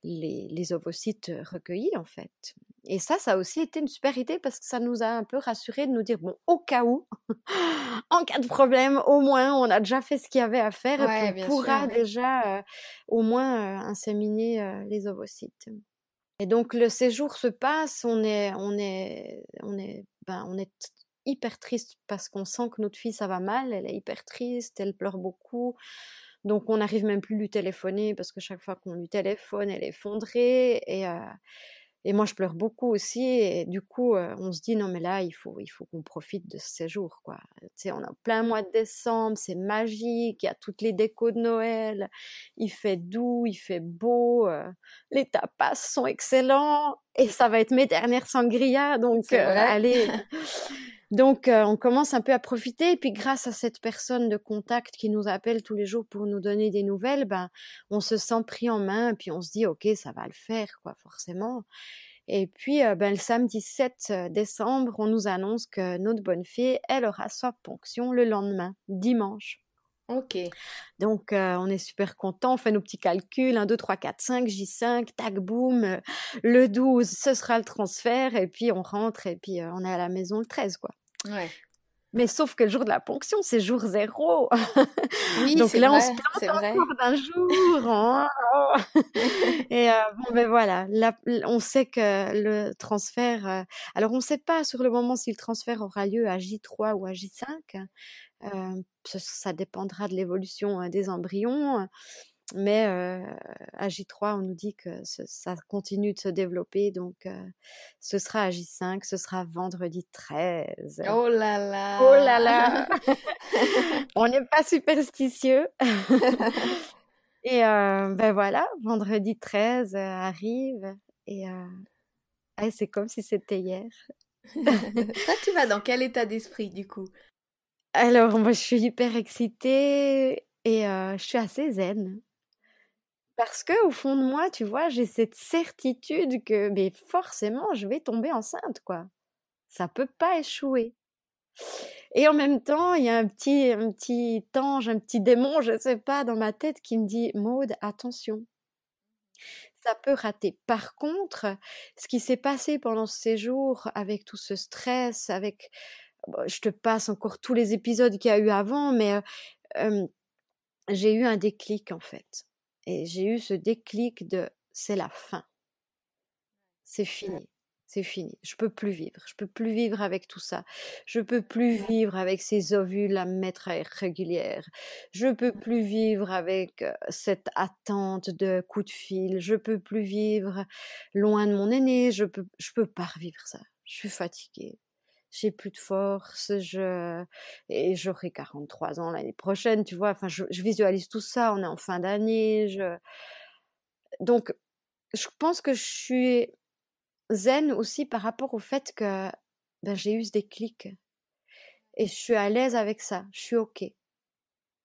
les, les, ovocytes recueillis, en fait. Et ça, ça a aussi été une super idée parce que ça nous a un peu rassuré de nous dire, bon, au cas où, en cas de problème, au moins, on a déjà fait ce qu'il y avait à faire et puis on pourra déjà au moins inséminer les ovocytes. Et donc le séjour se passe, on est, on est, on est, ben, on est hyper triste parce qu'on sent que notre fille ça va mal, elle est hyper triste, elle pleure beaucoup. Donc on n'arrive même plus à lui téléphoner parce que chaque fois qu'on lui téléphone, elle est effondrée et euh, et moi, je pleure beaucoup aussi. Et du coup, on se dit, non, mais là, il faut, il faut qu'on profite de ce séjour. Quoi. Tu sais, on a plein mois de décembre, c'est magique, il y a toutes les décos de Noël, il fait doux, il fait beau, les tapas sont excellents. Et ça va être mes dernières sangrias. Donc, allez. Donc, on commence un peu à profiter. Et puis, grâce à cette personne de contact qui nous appelle tous les jours pour nous donner des nouvelles, ben, on se sent pris en main. Et puis, on se dit, OK, ça va le faire, quoi, forcément. Et puis, ben, le samedi 7 décembre, on nous annonce que notre bonne fée, elle aura sa ponction le lendemain, dimanche. Ok. Donc, on est super content. On fait nos petits calculs 1, 2, 3, 4, 5, J5, tac, boum. le 12, ce sera le transfert. Et puis, on rentre et puis on est à la maison le 13, quoi. Mais sauf que le jour de la ponction, c'est jour zéro. Oui, Donc là, on se plante encore d'un jour. Hein. et euh, bon, ben voilà, on sait que le transfert. Euh, alors, on ne sait pas sur le moment si le transfert aura lieu à J3 ou à J5. Euh, ça, dépendra de l'évolution des embryons. Mais à J3, on nous dit que ça continue de se développer, donc ce sera à J5, ce sera vendredi 13. Oh là là Oh là là On n'est pas superstitieux. et ben voilà, vendredi 13 arrive et c'est comme si c'était hier. Toi, tu vas dans quel état d'esprit du coup? Alors, moi, je suis hyper excitée et je suis assez zen. Parce que au fond de moi, tu vois, j'ai cette certitude que mais forcément, je vais tomber enceinte, quoi. Ça peut pas échouer. Et en même temps, il y a un petit, un petit ange, un petit démon, je sais pas, dans ma tête qui me dit Maude, attention. Ça peut rater. Par contre, ce qui s'est passé pendant ce séjour, avec tout ce stress, avec, je te passe encore tous les épisodes qu'il y a eu avant, mais j'ai eu un déclic en fait et j'ai eu ce déclic de c'est la fin. C'est fini. C'est fini. Je peux plus vivre. Je peux plus vivre avec tout ça. Je peux plus vivre avec ces ovules à mettre à régulière. Je peux plus vivre avec cette attente de coup de fil. Je peux plus vivre loin de mon aîné. Je peux, je peux pas revivre ça. Je suis fatiguée j'ai plus de force, et j'aurai 43 ans l'année prochaine, tu vois? Enfin, je, visualise tout ça. On est en fin d'année, donc je pense que je suis zen aussi par rapport au fait que ben, j'ai eu ce déclic et je suis à l'aise avec ça. Je suis ok.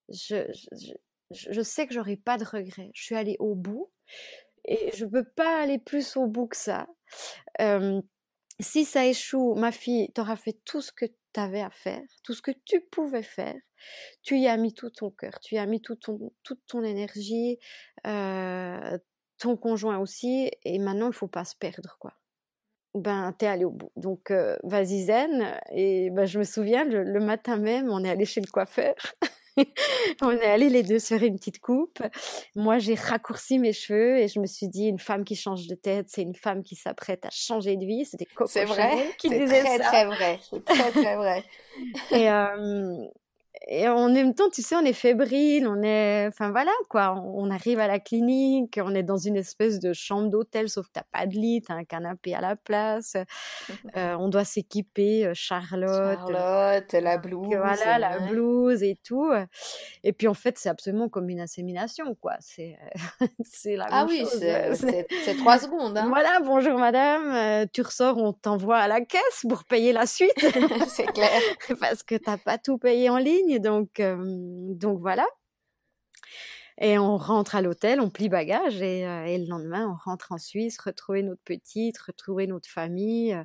je, sais que j'aurai pas de regrets. Je suis allée au bout et je peux pas aller plus au bout que ça. Si ça échoue, ma fille, tu auras fait tout ce que tu avais à faire, tout ce que tu pouvais faire. Tu y as mis tout ton cœur, tu y as mis tout ton, toute ton énergie, euh, ton conjoint aussi, et maintenant il faut pas se perdre, quoi. Ben, t'es allé au bout. Donc, euh, vas-y zen. Et ben, je me souviens, le matin même, on est allé chez le coiffeur. on est allés les deux se faire une petite coupe. Moi, j'ai raccourci mes cheveux et je me suis dit, une femme qui change de tête, c'est une femme qui s'apprête à changer de vie. C'était Coco C'est vrai, qui disait très, ça. Très vrai, très très vrai. et, euh, et en même temps, tu sais, on est fébrile, on est, enfin voilà quoi, on, arrive à la clinique, on est dans une espèce de chambre d'hôtel, sauf que t'as pas de lit, t'as un canapé à la place, euh, on doit s'équiper, euh, Charlotte, Charlotte, la blouse, voilà, la blouse et tout. Et puis en fait, c'est absolument comme une insémination quoi, c'est, c'est la ah oui, c'est trois secondes. Hein. Voilà, bonjour madame, euh, tu ressors, on t'envoie à la caisse pour payer la suite. c'est clair, parce que t'as pas tout payé en ligne donc, donc voilà. Et on rentre à l'hôtel, on plie bagage et, le lendemain, on rentre en Suisse, retrouver notre petite, retrouver notre famille.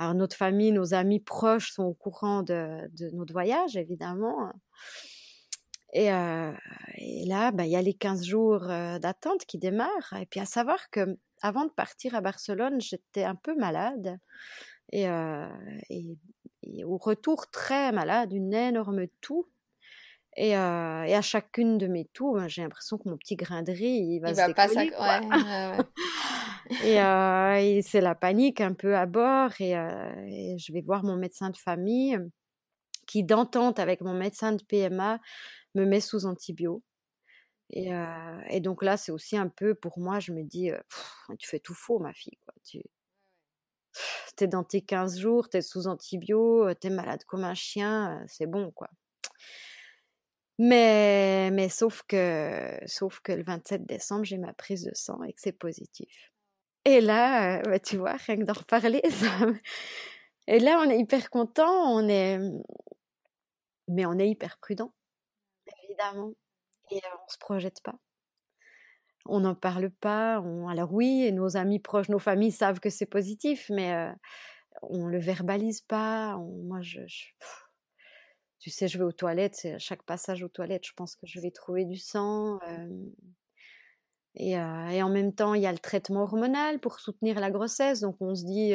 Alors notre famille, nos amis proches sont au courant de, notre voyage, évidemment. Et, là, bah, il y a les 15 jours d'attente qui démarrent. Et puis à savoir que avant de partir à Barcelone, j'étais un peu malade. Et, au retour très malade, une énorme toux. Et, euh, et, à chacune de mes tours, ben, j'ai l'impression que mon petit grain de riz, il va il se va pas ouais, et, euh, et c'est la panique un peu à bord. Et, euh, et, je vais voir mon médecin de famille qui, d'entente avec mon médecin de PMA, me met sous antibio. Et, et donc là, c'est aussi un peu pour moi, je me dis, tu fais tout faux, ma fille. Quoi. Tu es dans tes 15 jours, tu es sous antibio, tu es malade comme un chien, c'est bon, quoi. Mais, mais sauf, que, sauf que le 27 décembre, j'ai ma prise de sang et que c'est positif. Et là, euh, bah, tu vois, rien que d'en reparler, ça... Et là, on est hyper content, on est... Mais on est hyper prudent, évidemment. Et euh, on se projette pas. On n'en parle pas. Alors oui, et nos amis proches, nos familles savent que c'est positif, mais euh, on le verbalise pas. Moi, je tu sais, je vais aux toilettes, à chaque passage aux toilettes, je pense que je vais trouver du sang. et, en même temps, il y a le traitement hormonal pour soutenir la grossesse, donc on se dit,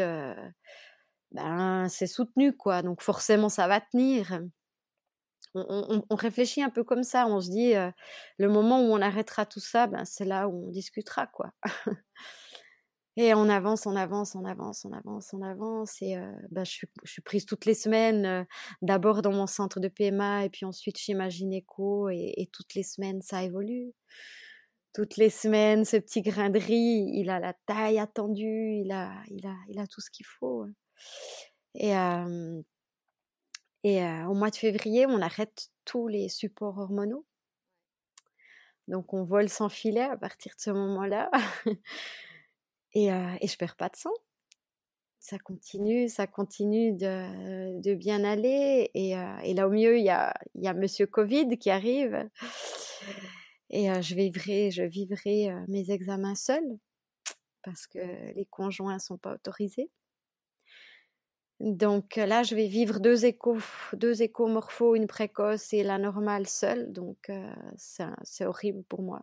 ben c'est soutenu quoi, donc forcément ça va tenir. On, réfléchit un peu comme ça, on se dit, le moment où on arrêtera tout ça, ben c'est là où on discutera quoi. Et on avance, on avance, on avance, on avance, on avance. Et bah, je, suis, prise toutes les semaines, d'abord dans mon centre de PMA et puis ensuite chez ma. Et, et, toutes les semaines, ça évolue. Toutes les semaines, ce petit grain de riz, il a la taille attendue, il a, il a, il a tout ce qu'il faut. Et, et au mois de février, on arrête tous les supports hormonaux. Donc on vole sans filet à partir de ce moment-là. Et, euh, et je perds pas de sang. Ça continue, ça continue de, bien aller. Et, là, au mieux, il y a, Monsieur Covid qui arrive. Et je vivrai, je vivrai mes examens seuls parce que les conjoints sont pas autorisés. Donc là, je vais vivre deux échos, deux échos une précoce et la normale seule. Donc c'est horrible pour moi.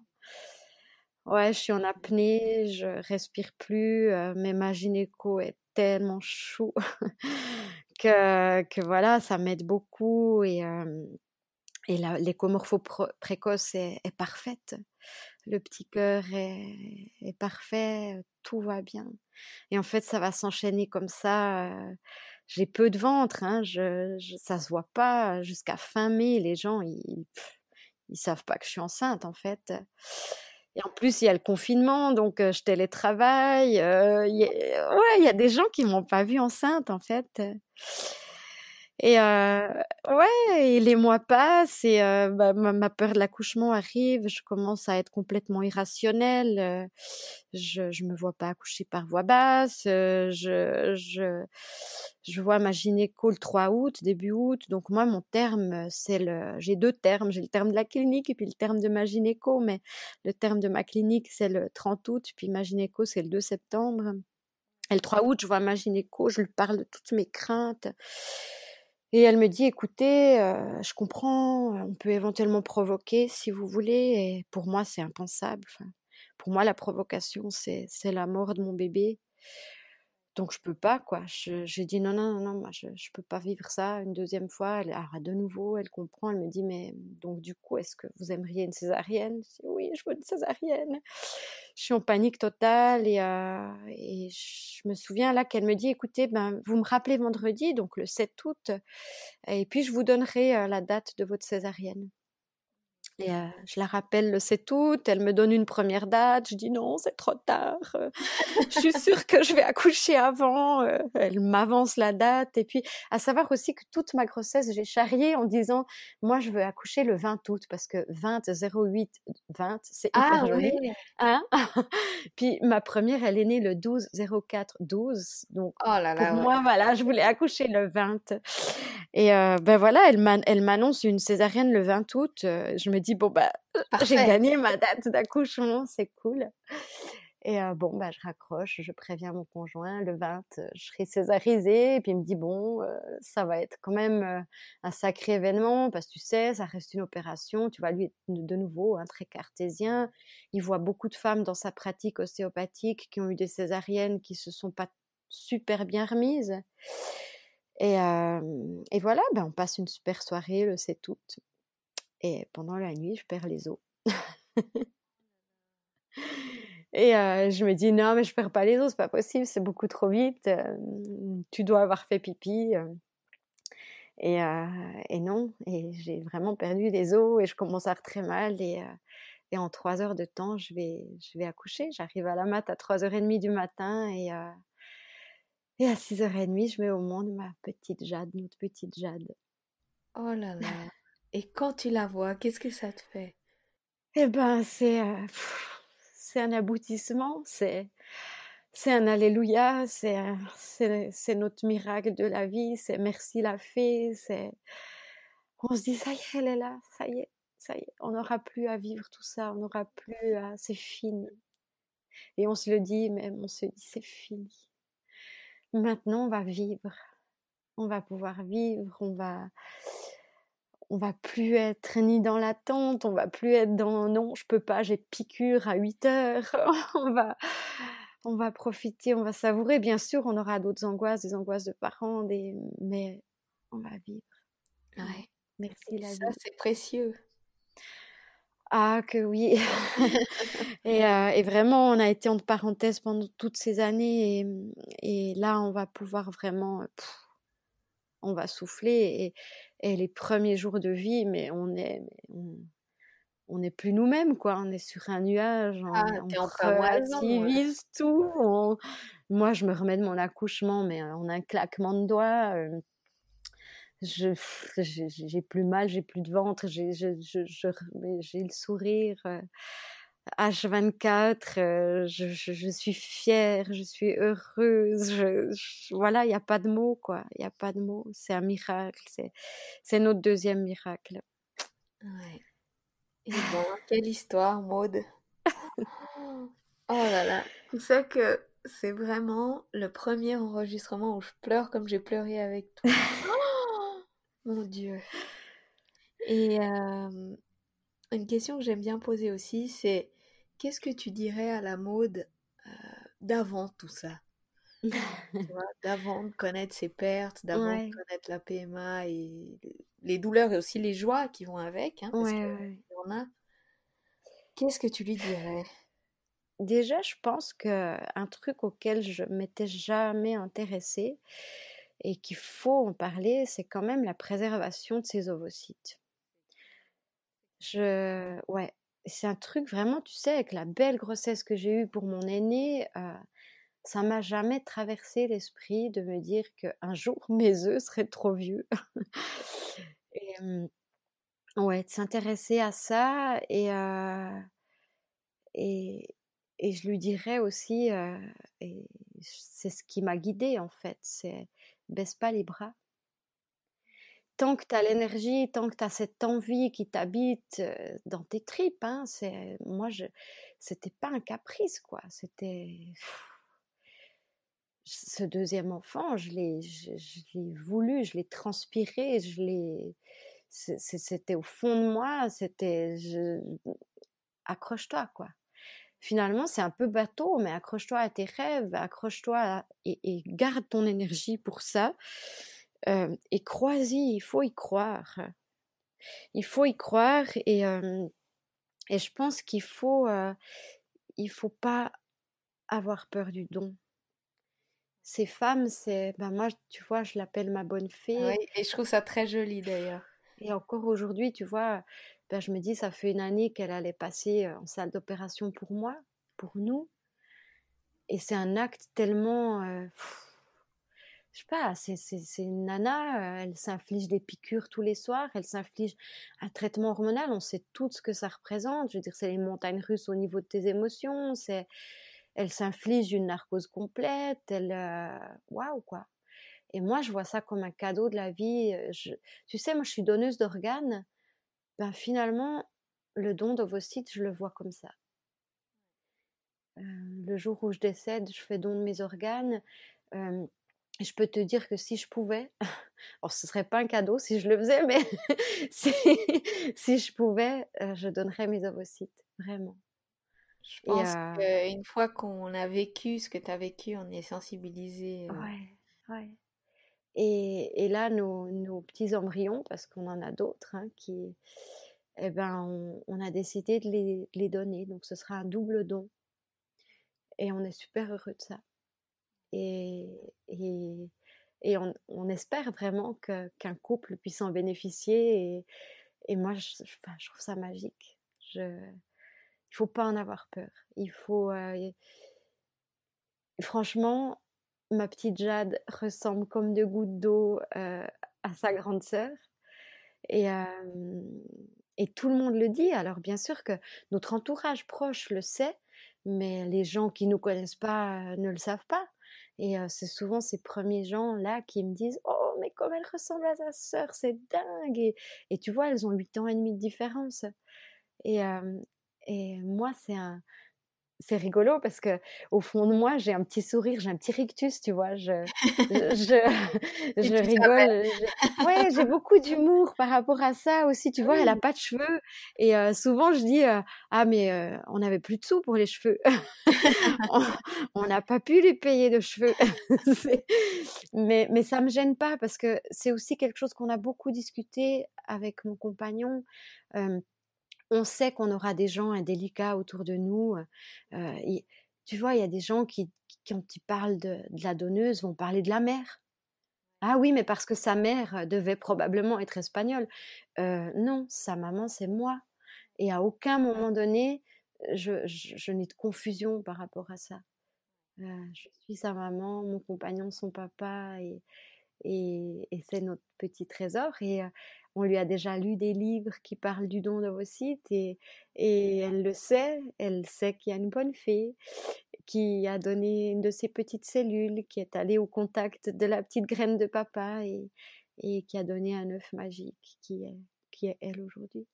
Ouais, je suis en apnée, je respire plus, euh, mais ma gynéco est tellement chou que, que voilà, ça m'aide beaucoup et, et l'écomorpho précoce est, est, parfaite. Le petit cœur est, parfait, tout va bien. Et en fait, ça va s'enchaîner comme ça. J'ai peu de ventre, hein, je, ça se voit pas jusqu'à fin mai. Les gens, ils, ils savent pas que je suis enceinte en fait. Et en plus, il y a le confinement, donc je télétravaille. Euh, il y a des gens qui m'ont pas vue enceinte, en fait. Et ouais, et les mois passent et bah, ma, peur de l'accouchement arrive. Je commence à être complètement irrationnelle. Je je me vois pas accoucher par voie basse. je je je vois ma gynéco le 3 août, début août. Donc moi, mon terme, c'est le. J'ai deux termes. J'ai le terme de la clinique et puis le terme de ma gynéco. Mais le terme de ma clinique, c'est le 30 août. Puis ma gynéco, c'est le 2 septembre. Et le 3 août, je vois ma gynéco. Je lui parle de toutes mes craintes. Et elle me dit, écoutez, euh, je comprends, on peut éventuellement provoquer si vous voulez. Et pour moi, c'est impensable. Pour moi, la provocation, c'est la mort de mon bébé. Donc je peux pas quoi. J'ai dit non non non non, moi je je peux pas vivre ça une deuxième fois. Elle alors de nouveau, elle comprend, elle me dit mais donc du coup est-ce que vous aimeriez une césarienne? Je dis oui, je veux une césarienne. Je suis en panique totale et euh, je me souviens là qu'elle me dit écoutez ben vous me rappelez vendredi donc le 7 août et puis je vous donnerai euh, la date de votre césarienne. Et euh, je la rappelle le 7 août, elle me donne une première date, je dis non, c'est trop tard, euh, je suis sûre que je vais accoucher avant, euh, elle m'avance la date. Et puis, à savoir aussi que toute ma grossesse, j'ai charrié en disant, moi, je veux accoucher le 20 août, parce que 20, 08, 20, c'est hyper ah, joli. Hein puis, ma première, elle est née le 12, 04, 12. Donc, oh là là, pour moi, voilà, je voulais accoucher le 20. Et ben voilà, elle m'annonce une césarienne le 20 août. je me dis, bon, bah, j'ai gagné ma date d'accouchement, c'est cool. Et bon, bah, je raccroche, je préviens mon conjoint, le 20, je serai césarisée. Et puis il me dit, bon, ça va être quand même un sacré événement, parce que tu sais, ça reste une opération. Tu vois, lui, de nouveau, un très cartésien. Il voit beaucoup de femmes dans sa pratique ostéopathique qui ont eu des césariennes qui se sont pas super bien remises. Et, et voilà, ben, on passe une super soirée le 7 août. Et pendant la nuit, je perds les os. et je me dis, non, mais je perds pas les os, c'est pas possible, c'est beaucoup trop vite. tu dois avoir fait pipi. Et, non, et j'ai vraiment perdu les os et je commence à avoir très mal. Et, et en trois heures de temps, je vais, je vais accoucher. J'arrive à la mat à 3h30 du matin et, et à 6h30, je mets au monde ma petite Jade, notre petite Jade. Oh là là. Et quand tu la vois, qu'est-ce que ça te fait? Eh ben, c'est euh, un aboutissement, c'est un alléluia, c'est c'est notre miracle de la vie, c'est merci la fée, c'est on se dit ça y est, elle est là, ça y est, ça y est, on n'aura plus à vivre tout ça, on n'aura plus à c'est fini. Et on se le dit même, on se dit c'est fini. Maintenant, on va vivre. On va pouvoir vivre, on va on va plus être ni dans l'attente, on va plus être dans non, je peux pas, j'ai piqûre à 8 heures. on va on va profiter, on va savourer. Bien sûr, on aura d'autres angoisses, des angoisses de parents, des mais on va vivre. Ouais. Merci la Ça c'est précieux. Ah que oui. et, euh, et, vraiment, on a été en parenthèse pendant toutes ces années et, et là, on va pouvoir vraiment, on va souffler et, et, les premiers jours de vie, mais on est, on, on n'est plus nous-mêmes quoi. On est sur un nuage, on, ah, on relativise tout. moi, je me remets de mon accouchement, mais en un claquement de doigts. Euh, je j'ai plus mal, j'ai plus de ventre, j'ai le sourire H24, euh, je, je, suis fière, je suis heureuse, je, voilà, il n'y a pas de mots, quoi, il n'y a pas de mots, c'est un miracle, c'est notre deuxième miracle. Ouais. Et bon, quelle histoire, Maude. oh là là, c'est ça que c'est vraiment le premier enregistrement où je pleure comme j'ai pleuré avec toi. Mon Dieu. Et une question que j'aime bien poser aussi, c'est qu'est-ce que tu dirais à la mode d'avant tout ça? D'avant de connaître ses pertes, d'avant de connaître la PMA et les douleurs et aussi les joies qui vont avec, hein, parce a. Qu'est-ce que tu lui dirais? Déjà, je pense que un truc auquel je m'étais jamais intéressée, et qu'il faut en parler, c'est quand même la préservation de ces ovocytes. Je, ouais, c'est un truc vraiment, tu sais, avec la belle grossesse que j'ai eue pour mon aîné, euh, ça m'a jamais traversé l'esprit de me dire qu'un jour mes œufs seraient trop vieux. et, ouais, de s'intéresser à ça et, et, et je lui dirais aussi, et c'est ce qui m'a guidée en fait, c'est baisse pas les bras. Tant que tu l'énergie, tant que tu as cette envie qui t'habite dans tes tripes, hein, c'est moi je c'était pas un caprice quoi, c'était ce deuxième enfant, je l'ai, je, l'ai voulu, je l'ai transpiré, je l'ai, c'était au fond de moi, c'était, accroche-toi quoi. Finalement, c'est un peu bateau, mais accroche-toi à tes rêves, accroche-toi et, garde ton énergie pour ça. Euh, et crois-y, il faut y croire. Il faut y croire et, euh, et je pense qu'il faut, euh, il faut pas avoir peur du don ces femmes, c'est, ben moi, tu vois, je l'appelle ma bonne fée. Oui, et je trouve ça très joli d'ailleurs. Et encore aujourd'hui, tu vois, ben je me dis, ça fait une année qu'elle allait passer en salle d'opération pour moi, pour nous. Et c'est un acte tellement, je sais pas, c'est, c'est, une nana, elle s'inflige des piqûres tous les soirs, elle s'inflige un traitement hormonal, on sait tout ce que ça représente. Je veux dire, c'est les montagnes russes au niveau de tes émotions, c'est elle s'inflige une narcose complète, elle, euh, waouh quoi. Et moi, je vois ça comme un cadeau de la vie. tu sais, moi, je suis donneuse d'organes. Ben finalement, le don d'ovocytes, je le vois comme ça. Euh, le jour où je décède, je fais don de mes organes. Euh, je peux te dire que si je pouvais, alors ce serait pas un cadeau si je le faisais, mais si, si, je pouvais, je donnerais mes ovocytes, vraiment. Je pense qu'une fois qu'on a vécu ce que tu as vécu, on est sensibilisé. Ouais, ouais. Et, et là, nos, nos, petits embryons, parce qu'on en a d'autres, hein, qui, eh ben, on, a décidé de les, les, donner. Donc, ce sera un double don. Et on est super heureux de ça. Et, on, espère vraiment qu'un couple puisse en bénéficier. Et, moi, je, trouve ça magique. Je, il faut pas en avoir peur. Il faut. Euh, franchement, ma petite Jade ressemble comme deux gouttes d'eau euh, à sa grande sœur. Et, et tout le monde le dit. Alors, bien sûr que notre entourage proche le sait, mais les gens qui nous connaissent pas euh, ne le savent pas. Et c'est souvent ces premiers gens-là qui me disent Oh, mais comme elle ressemble à sa sœur, c'est dingue et, tu vois, elles ont 8 ans et demi de différence. Et, et moi, c'est un, c'est rigolo parce que au fond de moi, j'ai un petit sourire, j'ai un petit rictus, tu vois. Je, je, je rigole. Ouais, j'ai beaucoup d'humour par rapport à ça aussi. Tu vois, elle a pas de cheveux et souvent je dis ah mais on n'avait plus de sous pour les cheveux. on n'a pas pu lui payer de cheveux. mais mais ça me gêne pas parce que c'est aussi quelque chose qu'on a beaucoup discuté avec mon compagnon on sait qu'on aura des gens indélicats autour de nous. tu vois, il y a des gens qui, quand ils parlent de, la donneuse, vont parler de la mère. Ah oui, mais parce que sa mère devait probablement être espagnole. non, sa maman, c'est moi. Et à aucun moment donné, je, n'ai de confusion par rapport à ça. je suis sa maman, mon compagnon, son papa, et, et, c'est notre petit trésor. Et on lui a déjà lu des livres qui parlent du don d'ovocytes et, et elle le sait, elle sait qu'il y a une bonne fée qui a donné une de ses petites cellules, qui est allée au contact de la petite graine de papa et, et qui a donné un œuf magique qui est, qui est elle aujourd'hui.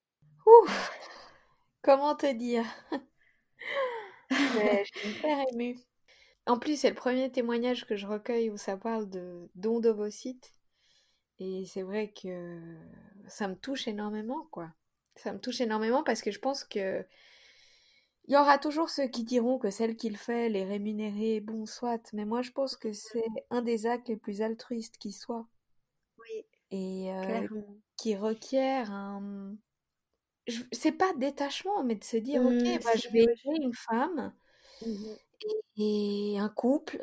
Ouf Comment te dire? Je suis hyper émue. En plus, c'est le premier témoignage que je recueille où ça parle de don d'ovocytes. Et c'est vrai que ça me touche énormément, quoi. Ça me touche énormément parce que je pense que il y aura toujours ceux qui diront que celle qu'il fait, les rémunérer, bon, soit. Mais moi, je pense que c'est un des actes les plus altruistes qui soit. Oui. Et euh, qui requiert un. C'est pas détachement, mais de se dire, ok, mmh, bah, je vais aider une femme. Mmh et, un couple,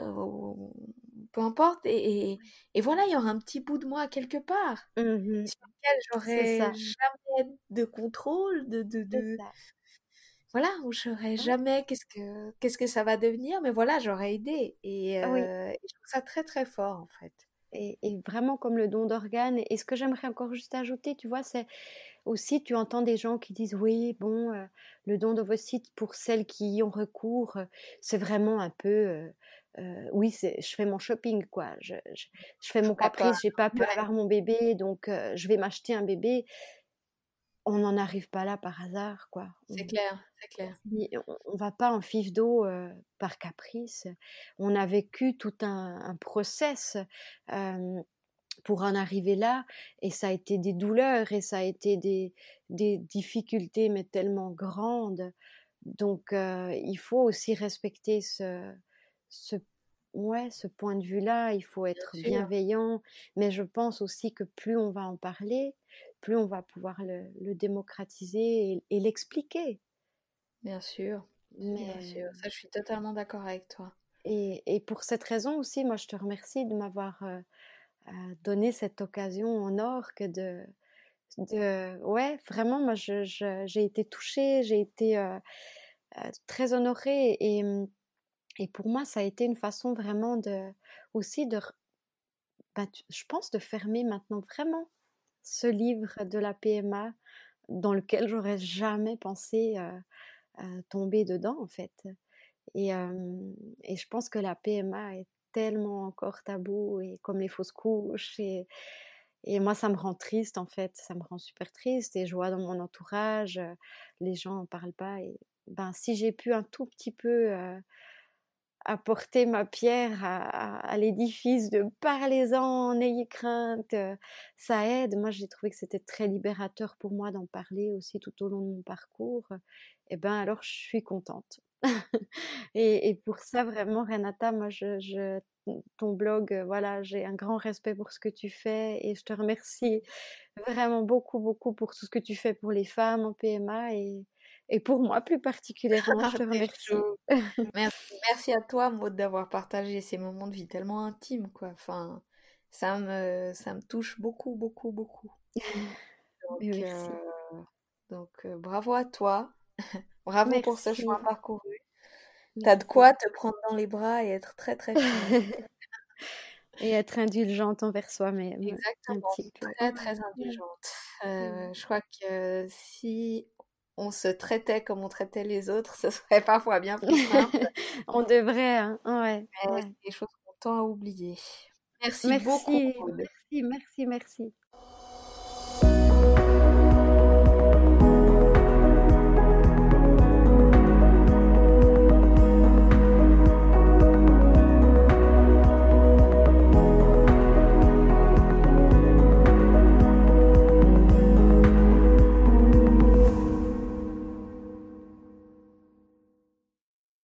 peu importe. Et, et, voilà, il y aura un petit bout de moi quelque part mmh sur lequel j'aurai jamais de contrôle, de, de, voilà, où je jamais qu'est-ce que qu'est-ce que ça va devenir, mais voilà, j'aurais aidé et, oui. euh, et je trouve ça très très fort en fait. Et, et vraiment comme le don d'organes. Et ce que j'aimerais encore juste ajouter, tu vois, c'est aussi, tu entends des gens qui disent, oui, bon, euh, le don d'ovocytes pour celles qui y ont recours, euh, c'est vraiment un peu, euh, oui, je fais mon shopping, quoi. Je, je, je fais mon caprice, j'ai pas pu Ouais. avoir mon bébé, donc je vais m'acheter un bébé. On n'en arrive pas là par hasard, quoi. C'est clair, c'est clair. on on va pas en fif d'eau euh, par caprice. On a vécu tout un, un process euh, pour en arriver là, et ça a été des douleurs et ça a été des, des difficultés, mais tellement grandes. Donc, euh, il faut aussi respecter ce, ce, ouais, ce point de vue-là. Il faut être bienveillant, mais je pense aussi que plus on va en parler, plus on va pouvoir le, le démocratiser et, et l'expliquer. Bien sûr, bien Mais, sûr. Ça, je suis totalement d'accord avec toi. et, et pour cette raison aussi, moi, je te remercie de m'avoir euh, euh, donné cette occasion en or que de, de ouais, vraiment, moi, j'ai été touchée, j'ai été euh, euh, très honorée et, et pour moi, ça a été une façon vraiment de aussi de, tu- je pense, de fermer maintenant vraiment ce livre de la PMA dans lequel j'aurais jamais pensé tomber dedans, en fait. Et, et je pense que la PMA est tellement encore tabou, et comme les fausses couches. Et, et moi, ça me rend triste, en fait. Ça me rend super triste. Et je vois dans mon entourage, les gens n'en parlent pas. Et ben, si j'ai pu un tout petit peu apporter ma pierre à, l'édifice de parlez-en, n'ayez crainte, euh, ça aide. Moi, j'ai trouvé que c'était très libérateur pour moi d'en parler aussi tout au long de mon parcours. Et ben alors, je suis contente. et, pour ça, vraiment, Renata, moi, je- ton blog, euh, voilà, j'ai un grand respect pour ce que tu fais et je te remercie vraiment beaucoup, beaucoup pour tout ce que tu fais pour les femmes en PMA et, et pour moi plus particulièrement. Je te remercie. Merci, merci à toi, Maud, d'avoir partagé ces moments de vie tellement intimes, quoi. Enfin, ça me, ça me touche beaucoup, beaucoup, beaucoup. Donc, Mais merci. euh, donc euh, bravo à toi. Bravo pour ce chemin parcouru. T'as de quoi te prendre dans les bras et être très, très et être indulgente envers soi-même Exactement, petit très, très indulgente. Euh, je crois que si on se traitait comme on traitait les autres, ce serait parfois bien plus simple. On devrait, hein. Ouais, ouais. c'est des choses qu'on tend à oublier. Merci beaucoup, merci, merci, merci.